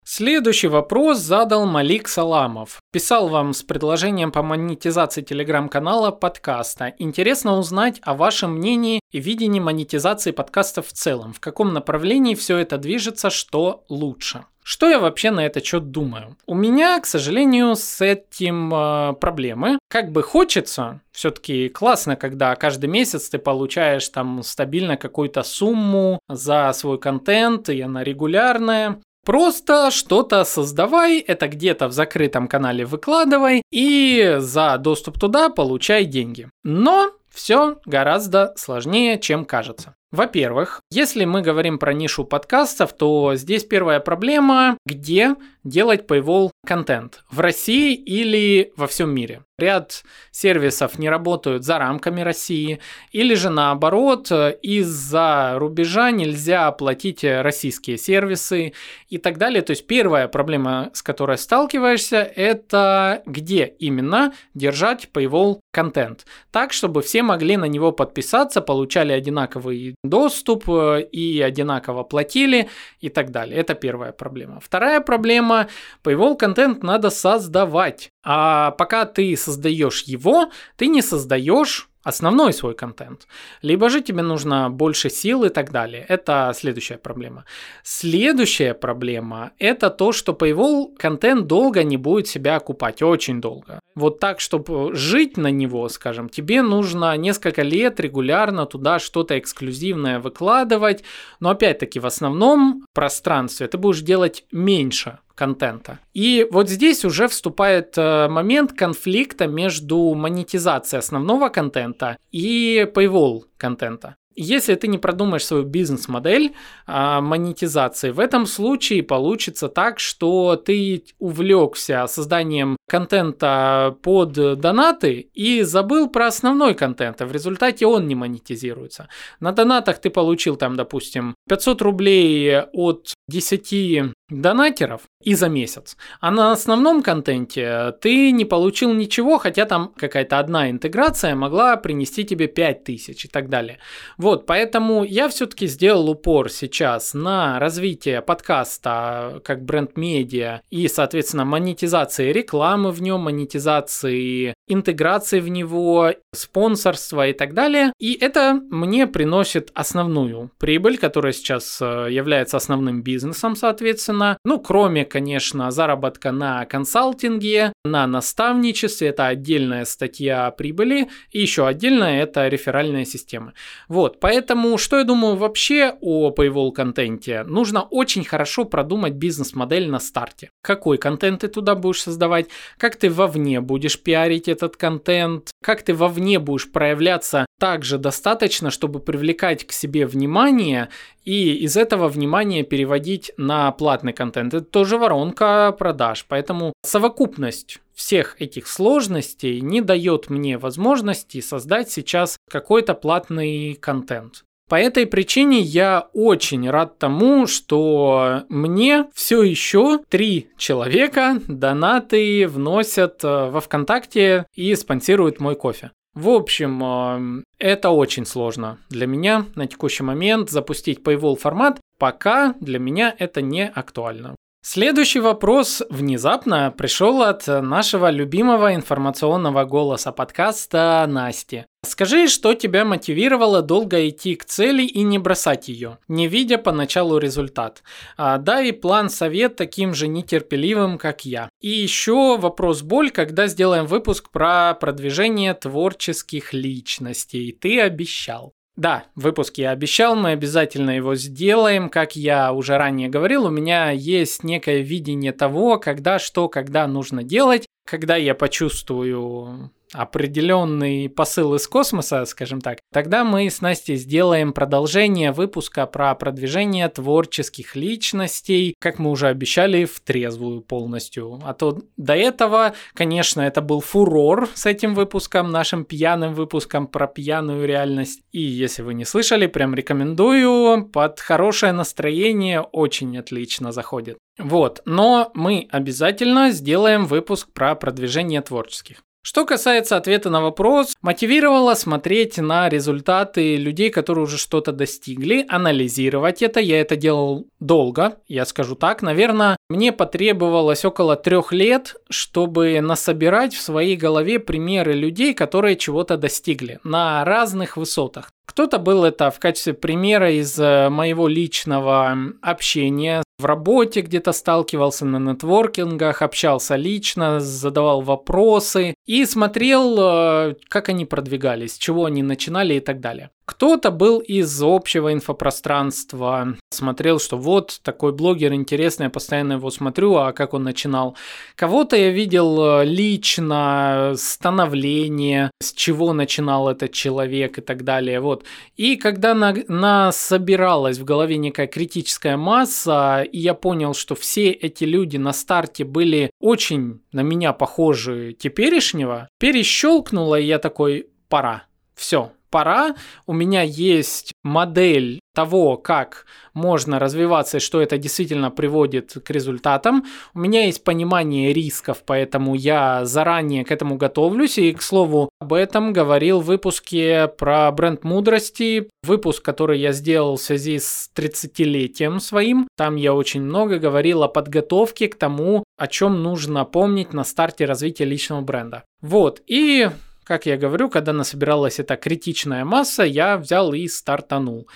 Следующий вопрос задал Малик Саламов. Писал вам с предложением по монетизации телеграм-канала подкаста. Интересно узнать о вашем мнении и видении монетизации подкастов в целом. В каком направлении все это движется, что лучше? Что я вообще на этот счет думаю? У меня, к сожалению, с этим э, проблемы. Как бы хочется, все-таки классно, когда каждый месяц ты получаешь там стабильно какую-то сумму за свой контент, и она регулярная. Просто что-то создавай, это где-то в закрытом канале выкладывай и за доступ туда получай деньги. Но все гораздо сложнее, чем кажется. Во-первых, если мы говорим про нишу подкастов, то здесь первая проблема, где делать paywall контент в России или во всем мире. Ряд сервисов не работают за рамками России, или же наоборот, из-за рубежа нельзя оплатить российские сервисы и так далее. То есть первая проблема, с которой сталкиваешься, это где именно держать paywall контент. Так, чтобы все могли на него подписаться, получали одинаковый доступ э, и одинаково платили и так далее. Это первая проблема. Вторая проблема – paywall контент надо создавать. А пока ты создаешь его, ты не создаешь основной свой контент. Либо же тебе нужно больше сил и так далее. Это следующая проблема. Следующая проблема – это то, что Paywall контент долго не будет себя окупать, очень долго. Вот так, чтобы жить на него, скажем, тебе нужно несколько лет регулярно туда что-то эксклюзивное выкладывать, но опять-таки в основном пространстве ты будешь делать меньше контента. И вот здесь уже вступает э, момент конфликта между монетизацией основного контента и paywall контента. Если ты не продумаешь свою бизнес-модель а, монетизации, в этом случае получится так, что ты увлекся созданием контента под донаты и забыл про основной контент, а в результате он не монетизируется. На донатах ты получил там, допустим, 500 рублей от 10 донатеров и за месяц. А на основном контенте ты не получил ничего, хотя там какая-то одна интеграция могла принести тебе 5000 и так далее. Вот, поэтому я все-таки сделал упор сейчас на развитие подкаста как бренд-медиа и, соответственно, монетизации рекламы в нем, монетизации интеграции в него, спонсорства и так далее. И это мне приносит основную прибыль, которая сейчас э, является основным бизнесом, соответственно. Ну, кроме, конечно, заработка на консалтинге, на наставничестве, это отдельная статья прибыли, и еще отдельная это реферальная система. Вот, поэтому что я думаю вообще о Paywall контенте? Нужно очень хорошо продумать бизнес-модель на старте. Какой контент ты туда будешь создавать, как ты вовне будешь пиарить этот контент, как ты вовне будешь проявляться также достаточно, чтобы привлекать к себе внимание и из этого внимания переводить на платный контент. Это тоже воронка продаж, поэтому совокупность всех этих сложностей не дает мне возможности создать сейчас какой-то платный контент. По этой причине я очень рад тому, что мне все еще три человека донаты вносят э, во ВКонтакте и спонсируют мой кофе. В общем, э, это очень сложно для меня на текущий момент запустить Paywall формат. Пока для меня это не актуально. Следующий вопрос внезапно пришел от нашего любимого информационного голоса подкаста Насти. Скажи, что тебя мотивировало долго идти к цели и не бросать ее, не видя поначалу результат. А, дай план совет таким же нетерпеливым, как я. И еще вопрос боль, когда сделаем выпуск про продвижение творческих личностей. Ты обещал. Да, выпуск я обещал, мы обязательно его сделаем. Как я уже ранее говорил, у меня есть некое видение того, когда что, когда нужно делать. Когда я почувствую определенный посыл из космоса, скажем так, тогда мы с Настей сделаем продолжение выпуска про продвижение творческих личностей, как мы уже обещали, в трезвую полностью. А то до этого, конечно, это был фурор с этим выпуском, нашим пьяным выпуском про пьяную реальность. И если вы не слышали, прям рекомендую, под хорошее настроение очень отлично заходит. Вот, но мы обязательно сделаем выпуск про продвижение творческих. Что касается ответа на вопрос, мотивировало смотреть на результаты людей, которые уже что-то достигли, анализировать это. Я это делал долго, я скажу так. Наверное, мне потребовалось около трех лет, чтобы насобирать в своей голове примеры людей, которые чего-то достигли на разных высотах. Кто-то был это в качестве примера из э, моего личного общения в работе где-то сталкивался на нетворкингах, общался лично, задавал вопросы и смотрел, э, как они продвигались, чего они начинали и так далее. Кто-то был из общего инфопространства, смотрел, что вот такой блогер интересный, я постоянно его смотрю, а как он начинал. Кого-то я видел э, лично, становление, с чего начинал этот человек и так далее. Вот. И когда на, на собиралась в голове некая критическая масса, и я понял, что все эти люди на старте были очень на меня похожи теперешнего, перещелкнуло, и я такой, пора. Все, пора, у меня есть модель того, как можно развиваться и что это действительно приводит к результатам. У меня есть понимание рисков, поэтому я заранее к этому готовлюсь. И, к слову, об этом говорил в выпуске про бренд мудрости, выпуск, который я сделал в связи с 30-летием своим. Там я очень много говорил о подготовке к тому, о чем нужно помнить на старте развития личного бренда. Вот, и как я говорю, когда насобиралась эта критичная масса, я взял и стартанул.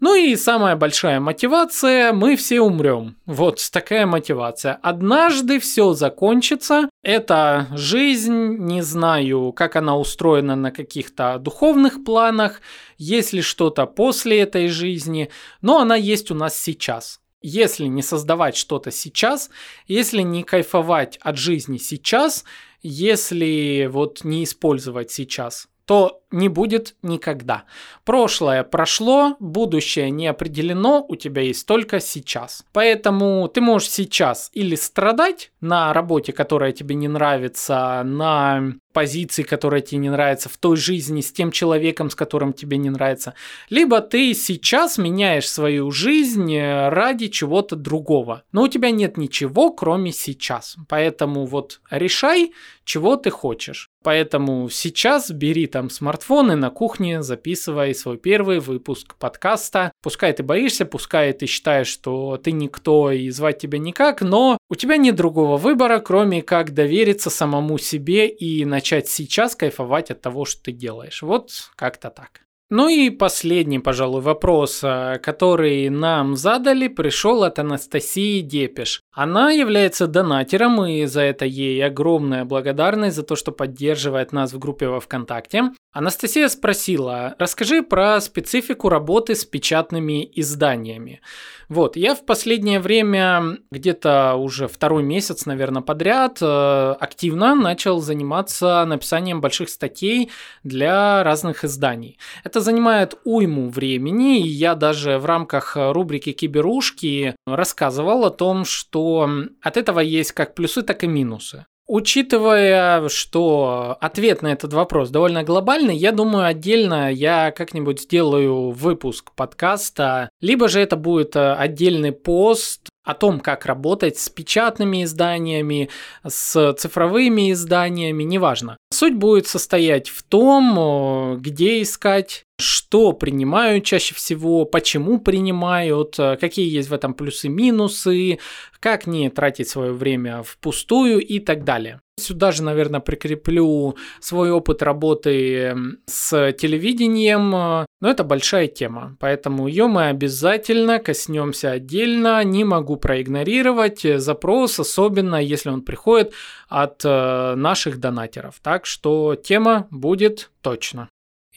Ну и самая большая мотивация – мы все умрем. Вот такая мотивация. Однажды все закончится. Это жизнь, не знаю, как она устроена на каких-то духовных планах, есть ли что-то после этой жизни, но она есть у нас сейчас. Если не создавать что-то сейчас, если не кайфовать от жизни сейчас, если вот не использовать сейчас, то не будет никогда. Прошлое прошло, будущее не определено, у тебя есть только сейчас. Поэтому ты можешь сейчас или страдать на работе, которая тебе не нравится, на позиции, которая тебе не нравится, в той жизни с тем человеком, с которым тебе не нравится, либо ты сейчас меняешь свою жизнь э, ради чего-то другого. Но у тебя нет ничего, кроме сейчас. Поэтому вот решай, чего ты хочешь. Поэтому сейчас бери там смартфон и на кухне записывай свой первый выпуск подкаста. Пускай ты боишься, пускай ты считаешь, что ты никто и звать тебя никак, но у тебя нет другого выбора, кроме как довериться самому себе и начать сейчас кайфовать от того, что ты делаешь. Вот как-то так. Ну и последний, пожалуй, вопрос, э, который нам задали, пришел от Анастасии Депеш. Она является донатером, и за это ей огромная благодарность за то, что поддерживает нас в группе во ВКонтакте. Анастасия спросила, расскажи про специфику работы с печатными изданиями. Вот, я в последнее время, где-то уже второй месяц, наверное, подряд, э, активно начал заниматься написанием больших статей для разных изданий. Это занимает уйму времени, и я даже в рамках рубрики «Киберушки» рассказывал о том, что от этого есть как плюсы, так и минусы. Учитывая, что ответ на этот вопрос довольно глобальный, я думаю, отдельно я как-нибудь сделаю выпуск подкаста, либо же это будет э, отдельный пост о том, как работать с печатными изданиями, с цифровыми изданиями, неважно. Суть будет состоять в том, где искать что принимают чаще всего, почему принимают, какие есть в этом плюсы-минусы, как не тратить свое время впустую и так далее. Сюда же, наверное, прикреплю свой опыт работы с телевидением, но это большая тема, поэтому ее мы обязательно коснемся отдельно, не могу проигнорировать запрос, особенно если он приходит от э, наших донатеров. Так что тема будет точно.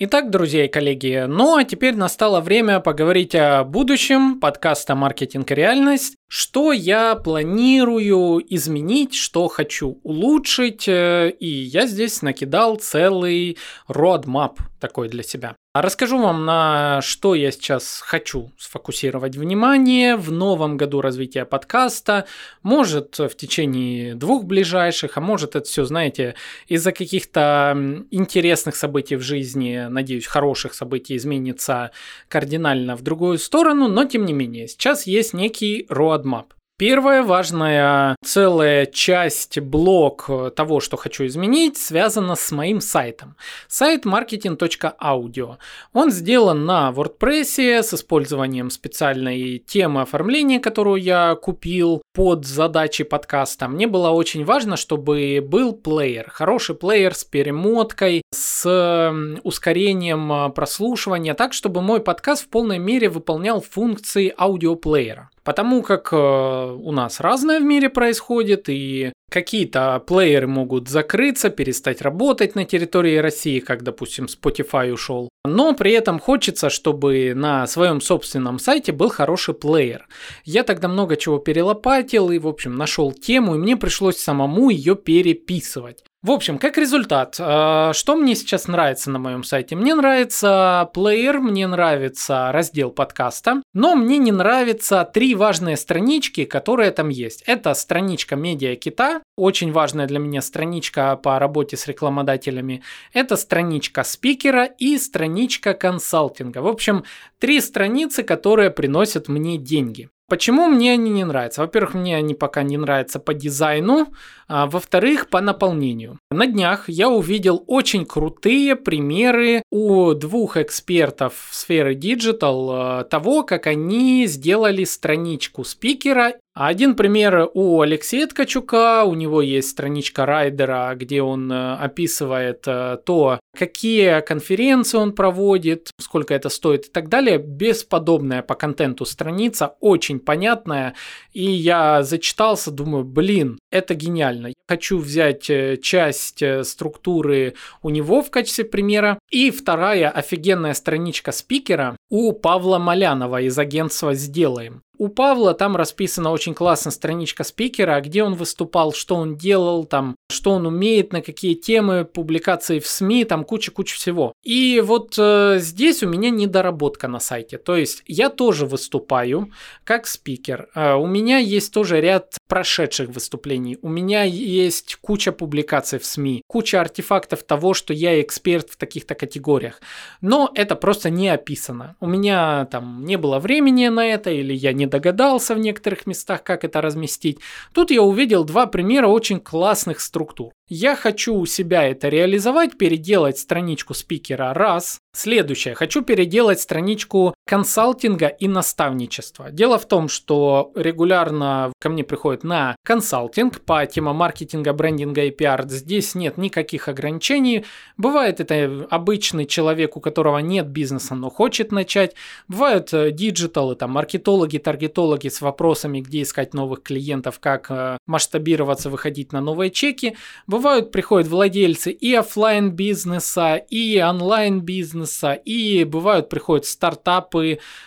Итак, друзья и коллеги, ну а теперь настало время поговорить о будущем подкаста «Маркетинг и реальность». Что я планирую изменить, что хочу улучшить, э, и я здесь накидал целый roadmap такой для себя. Расскажу вам, на что я сейчас хочу сфокусировать внимание в новом году развития подкаста. Может, в течение двух ближайших, а может, это все, знаете, из-за каких-то интересных событий в жизни, надеюсь, хороших событий изменится кардинально в другую сторону, но тем не менее, сейчас есть некий roadmap. Первая важная целая часть, блок того, что хочу изменить, связана с моим сайтом. Сайт marketing.audio. Он сделан на WordPress с использованием специальной темы оформления, которую я купил под задачи подкаста. Мне было очень важно, чтобы был плеер, хороший плеер с перемоткой, с ускорением прослушивания, так, чтобы мой подкаст в полной мере выполнял функции аудиоплеера. Потому как э, у нас разное в мире происходит, и какие-то плееры могут закрыться, перестать работать на территории России, как, допустим, Spotify ушел. Но при этом хочется, чтобы на своем собственном сайте был хороший плеер. Я тогда много чего перелопатил и, в общем, нашел тему, и мне пришлось самому ее переписывать. В общем, как результат, э, что мне сейчас нравится на моем сайте? Мне нравится плеер, мне нравится раздел подкаста, но мне не нравятся три важные странички, которые там есть. Это страничка Медиа Кита, очень важная для меня страничка по работе с рекламодателями. Это страничка спикера и страничка консалтинга. В общем, три страницы, которые приносят мне деньги. Почему мне они не нравятся? Во-первых, мне они пока не нравятся по дизайну, а во-вторых, по наполнению. На днях я увидел очень крутые примеры у двух экспертов сферы digital того, как они сделали страничку спикера один пример у Алексея Ткачука, у него есть страничка райдера, где он э, описывает э, то, какие конференции он проводит, сколько это стоит и так далее. Бесподобная по контенту страница, очень понятная. И я зачитался, думаю, блин, это гениально. Я хочу взять э, часть структуры у него в качестве примера. И вторая офигенная страничка спикера у Павла Малянова из агентства «Сделаем». У Павла там расписана очень классная страничка спикера, где он выступал, что он делал, там, что он умеет, на какие темы, публикации в СМИ, там куча-куча всего. И вот э, здесь у меня недоработка на сайте. То есть я тоже выступаю как спикер. Э, у меня есть тоже ряд прошедших выступлений. У меня есть куча публикаций в СМИ, куча артефактов того, что я эксперт в таких-то категориях. Но это просто не описано. У меня там не было времени на это, или я не догадался в некоторых местах, как это разместить. Тут я увидел два примера очень классных структур. Я хочу у себя это реализовать, переделать страничку спикера раз. Следующее, хочу переделать страничку консалтинга и наставничества. Дело в том, что регулярно ко мне приходят на консалтинг по темам маркетинга, брендинга и пиар. Здесь нет никаких ограничений. Бывает это обычный человек, у которого нет бизнеса, но хочет начать. Бывают э, digital ы, там маркетологи, таргетологи с вопросами, где искать новых клиентов, как э, масштабироваться, выходить на новые чеки. Бывают Бывают, приходят владельцы и офлайн бизнеса, и онлайн бизнеса, и бывают, приходят стартапы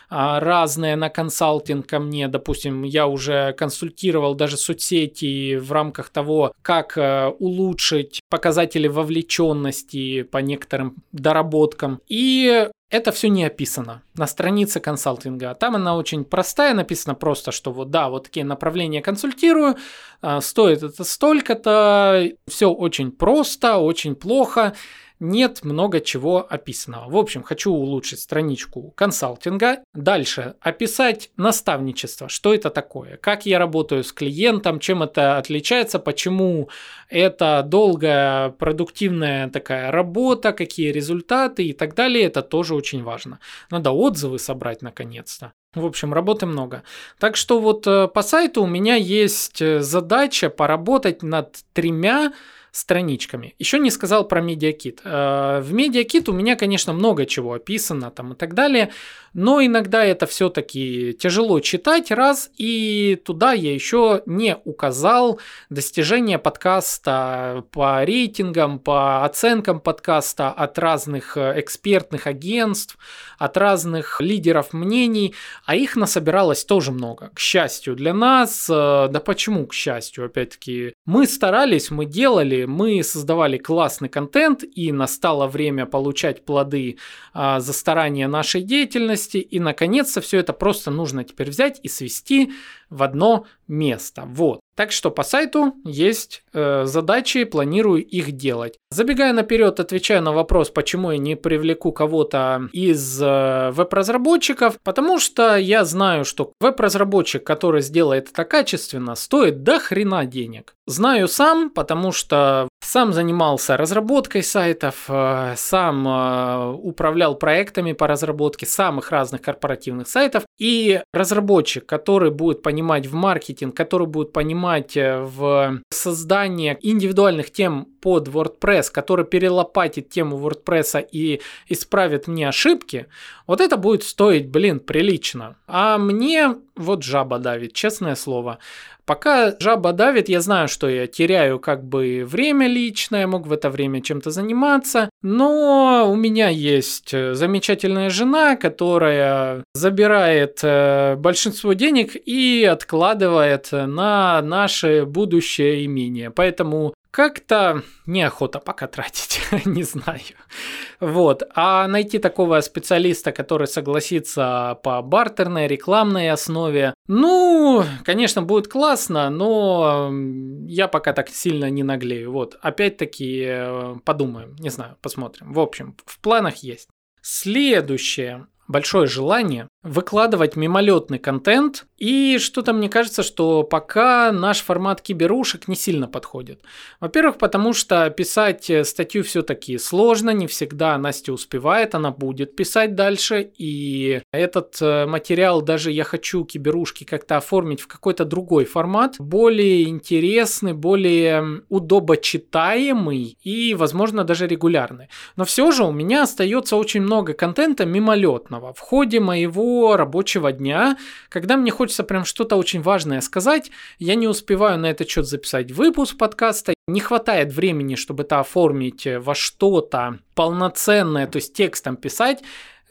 а, разные на консалтинг ко мне. Допустим, я уже консультировал даже соцсети в рамках того, как а, улучшить показатели вовлеченности по некоторым доработкам. И это все не описано на странице консалтинга. Там она очень простая, написано просто, что вот да, вот такие направления консультирую, а, стоит это столько-то, все очень просто, очень плохо нет много чего описанного. В общем, хочу улучшить страничку консалтинга. Дальше описать наставничество. Что это такое? Как я работаю с клиентом? Чем это отличается? Почему это долгая, продуктивная такая работа? Какие результаты и так далее? Это тоже очень важно. Надо отзывы собрать наконец-то. В общем, работы много. Так что вот э, по сайту у меня есть э, задача поработать над тремя страничками. Еще не сказал про MediaKit. Э, в MediaKit у меня, конечно, много чего описано там и так далее, но иногда это все-таки тяжело читать, раз, и туда я еще не указал достижения подкаста по рейтингам, по оценкам подкаста от разных э, экспертных агентств, от разных лидеров мнений, а их насобиралось тоже много. К счастью для нас, э, да почему к счастью, опять-таки, мы старались, мы делали, мы создавали классный контент, и настало время получать плоды а, за старания нашей деятельности, и наконец-то все это просто нужно теперь взять и свести в одно место. Вот. Так что по сайту есть э, задачи, планирую их делать. Забегая наперед, отвечаю на вопрос, почему я не привлеку кого-то из э, веб-разработчиков, потому что я знаю, что веб-разработчик, который сделает это качественно, стоит до хрена денег. Знаю сам, потому что сам занимался разработкой сайтов, э, сам э, управлял проектами по разработке самых разных корпоративных сайтов, и разработчик, который будет понимать в маркетинг, который будет понимать э, в создании индивидуальных тем под WordPress, который перелопатит тему WordPress и исправит мне ошибки, вот это будет стоить, блин, прилично. А мне вот жаба давит, честное слово. Пока жаба давит, я знаю, что я теряю как бы время личное, мог в это время чем-то заниматься, но у меня есть э, замечательная жена, которая забирает э, большинство денег и откладывает на наше будущее имение. Поэтому как-то неохота пока тратить, не знаю. Вот. А найти такого специалиста, который согласится по бартерной, рекламной основе, ну, конечно, будет классно, но я пока так сильно не наглею. Вот. Опять-таки э, подумаем, не знаю, посмотрим. В общем, в планах есть. Следующее большое желание выкладывать мимолетный контент, и что-то мне кажется, что пока наш формат киберушек не сильно подходит. Во-первых, потому что писать статью все-таки сложно, не всегда Настя успевает, она будет писать дальше, и этот э, материал даже я хочу киберушки как-то оформить в какой-то другой формат, более интересный, более удобочитаемый и, возможно, даже регулярный. Но все же у меня остается очень много контента мимолетного в ходе моего рабочего дня, когда мне хочется прям что-то очень важное сказать, я не успеваю на этот счет записать выпуск подкаста, не хватает времени, чтобы это оформить во что-то полноценное, то есть текстом писать,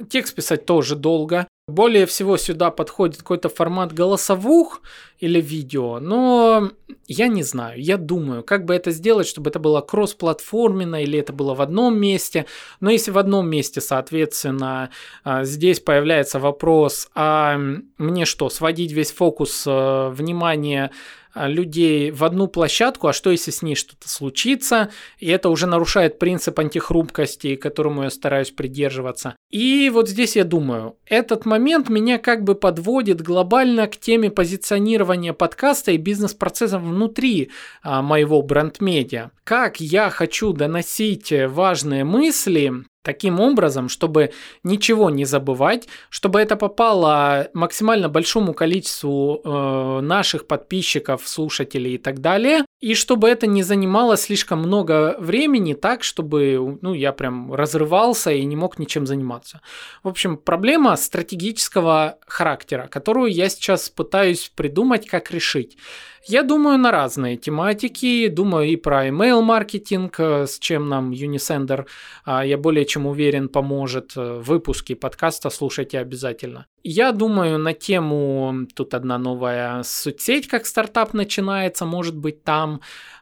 Текст писать тоже долго. Более всего сюда подходит какой-то формат голосовух или видео, но я не знаю, я думаю, как бы это сделать, чтобы это было кроссплатформенно или это было в одном месте. Но если в одном месте, соответственно, а, здесь появляется вопрос, а мне что, сводить весь фокус э, внимания людей в одну площадку, а что если с ней что-то случится, и это уже нарушает принцип антихрупкости, которому я стараюсь придерживаться. И вот здесь я думаю, этот момент меня как бы подводит глобально к теме позиционирования подкаста и бизнес-процессов внутри а, моего бренд-медиа. Как я хочу доносить важные мысли таким образом, чтобы ничего не забывать, чтобы это попало максимально большому количеству э, наших подписчиков, слушателей и так далее, и чтобы это не занимало слишком много времени так, чтобы ну, я прям разрывался и не мог ничем заниматься. В общем, проблема стратегического характера, которую я сейчас пытаюсь придумать, как решить. Я думаю на разные тематики, думаю и про email маркетинг, э, с чем нам Unisender, а, я более чем уверен, поможет. Э, выпуски подкаста слушайте обязательно. Я думаю на тему, тут одна новая соцсеть, как стартап начинается, может быть там.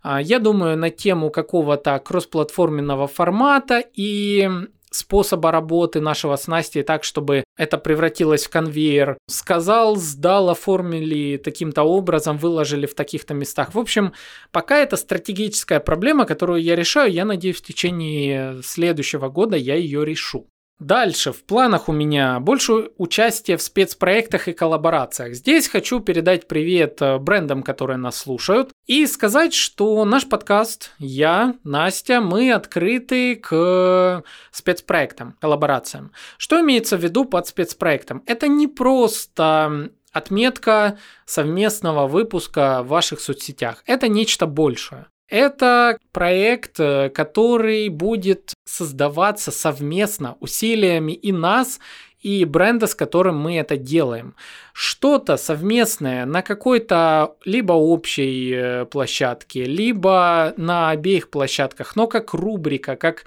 А, я думаю на тему какого-то кроссплатформенного формата и способа работы нашего с Настей так, чтобы это превратилось в конвейер. Сказал, сдал, оформили таким-то образом, выложили в таких-то местах. В общем, пока это стратегическая проблема, которую я решаю. Я надеюсь, в течение следующего года я ее решу. Дальше в планах у меня больше участия в спецпроектах и коллаборациях. Здесь хочу передать привет э, брендам, которые нас слушают, и сказать, что наш подкаст, я, Настя, мы открыты к спецпроектам, коллаборациям. Что имеется в виду под спецпроектом? Это не просто отметка совместного выпуска в ваших соцсетях. Это нечто большее. Это проект, э, который будет создаваться совместно усилиями и нас, и бренда, с которым мы это делаем. Что-то совместное на какой-то либо общей э, площадке, либо на обеих площадках, но как рубрика, как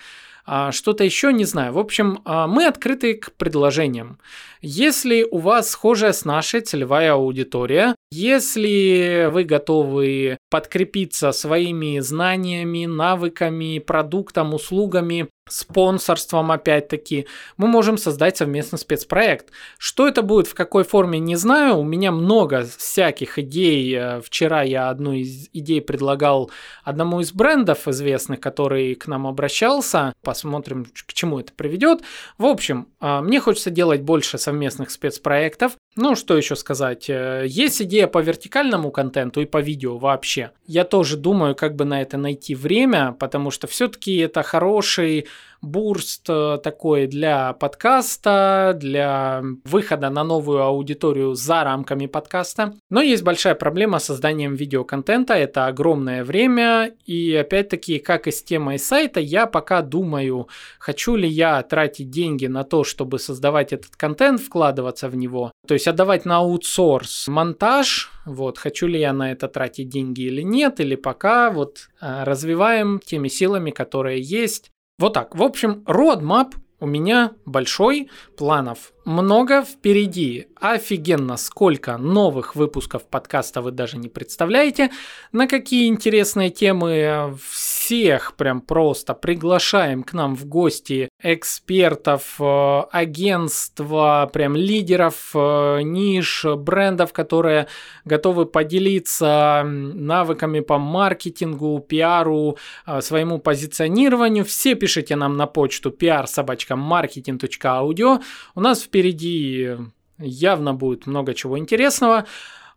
что-то еще, не знаю. В общем, а, мы открыты к предложениям. Если у вас схожая с нашей целевая аудитория, если вы готовы подкрепиться своими знаниями, навыками, продуктом, услугами спонсорством опять-таки, мы можем создать совместный спецпроект. Что это будет, в какой форме, не знаю. У меня много всяких идей. Э, вчера я одну из идей предлагал одному из брендов известных, который к нам обращался. Посмотрим, к чему это приведет. В общем, э, мне хочется делать больше совместных спецпроектов. Ну, что еще сказать? Э, есть идея по вертикальному контенту и по видео вообще. Я тоже думаю, как бы на это найти время, потому что все-таки это хороший бурст э, такой для подкаста, для выхода на новую аудиторию за рамками подкаста. Но есть большая проблема с созданием видеоконтента, это огромное время, и опять-таки, как и с темой сайта, я пока думаю, хочу ли я тратить деньги на то, чтобы создавать этот контент, вкладываться в него, то есть отдавать на аутсорс монтаж, вот, хочу ли я на это тратить деньги или нет, или пока вот э, развиваем теми силами, которые есть, вот так. В общем, roadmap у меня большой, планов много впереди. Офигенно, сколько новых выпусков подкаста вы даже не представляете. На какие интересные темы всех прям просто приглашаем к нам в гости экспертов, э, агентства, прям лидеров э, ниш, брендов, которые готовы поделиться навыками по маркетингу, пиару, э, своему позиционированию. Все пишите нам на почту pr собачка marketing.audio. У нас в впереди явно будет много чего интересного.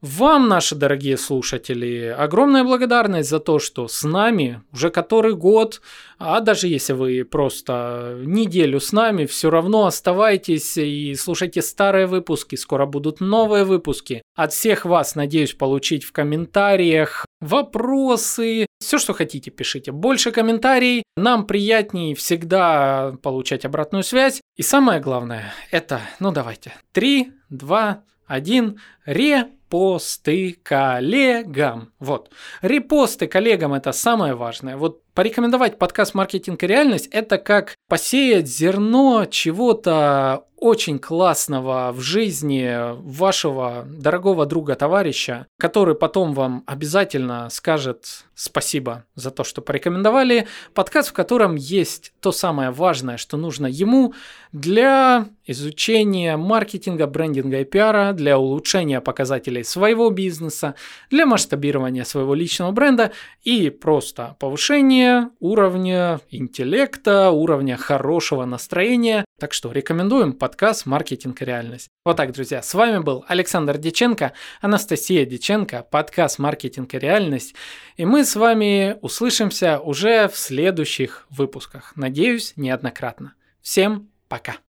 Вам, наши дорогие слушатели, огромная благодарность за то, что с нами уже который год, а даже если вы просто неделю с нами, все равно оставайтесь и слушайте старые выпуски, скоро будут новые выпуски. От всех вас надеюсь получить в комментариях вопросы, все, что хотите, пишите. Больше комментариев, нам приятнее всегда получать обратную связь. И самое главное, это, ну давайте, 3, 2, 1, ре репосты коллегам. Вот. Репосты коллегам это самое важное. Вот порекомендовать подкаст «Маркетинг и реальность» это как посеять зерно чего-то очень классного в жизни вашего дорогого друга, товарища, который потом вам обязательно скажет спасибо за то, что порекомендовали. Подкаст, в котором есть то самое важное, что нужно ему для изучения маркетинга, брендинга и пиара, для улучшения показателей своего бизнеса, для масштабирования своего личного бренда и просто повышения уровня интеллекта, уровня хорошего настроения. Так что рекомендуем подкаст «Маркетинг и реальность». Вот так, друзья, с вами был Александр Диченко, Анастасия Диченко, подкаст «Маркетинг и реальность». И мы с вами услышимся уже в следующих выпусках. Надеюсь, неоднократно. Всем пока!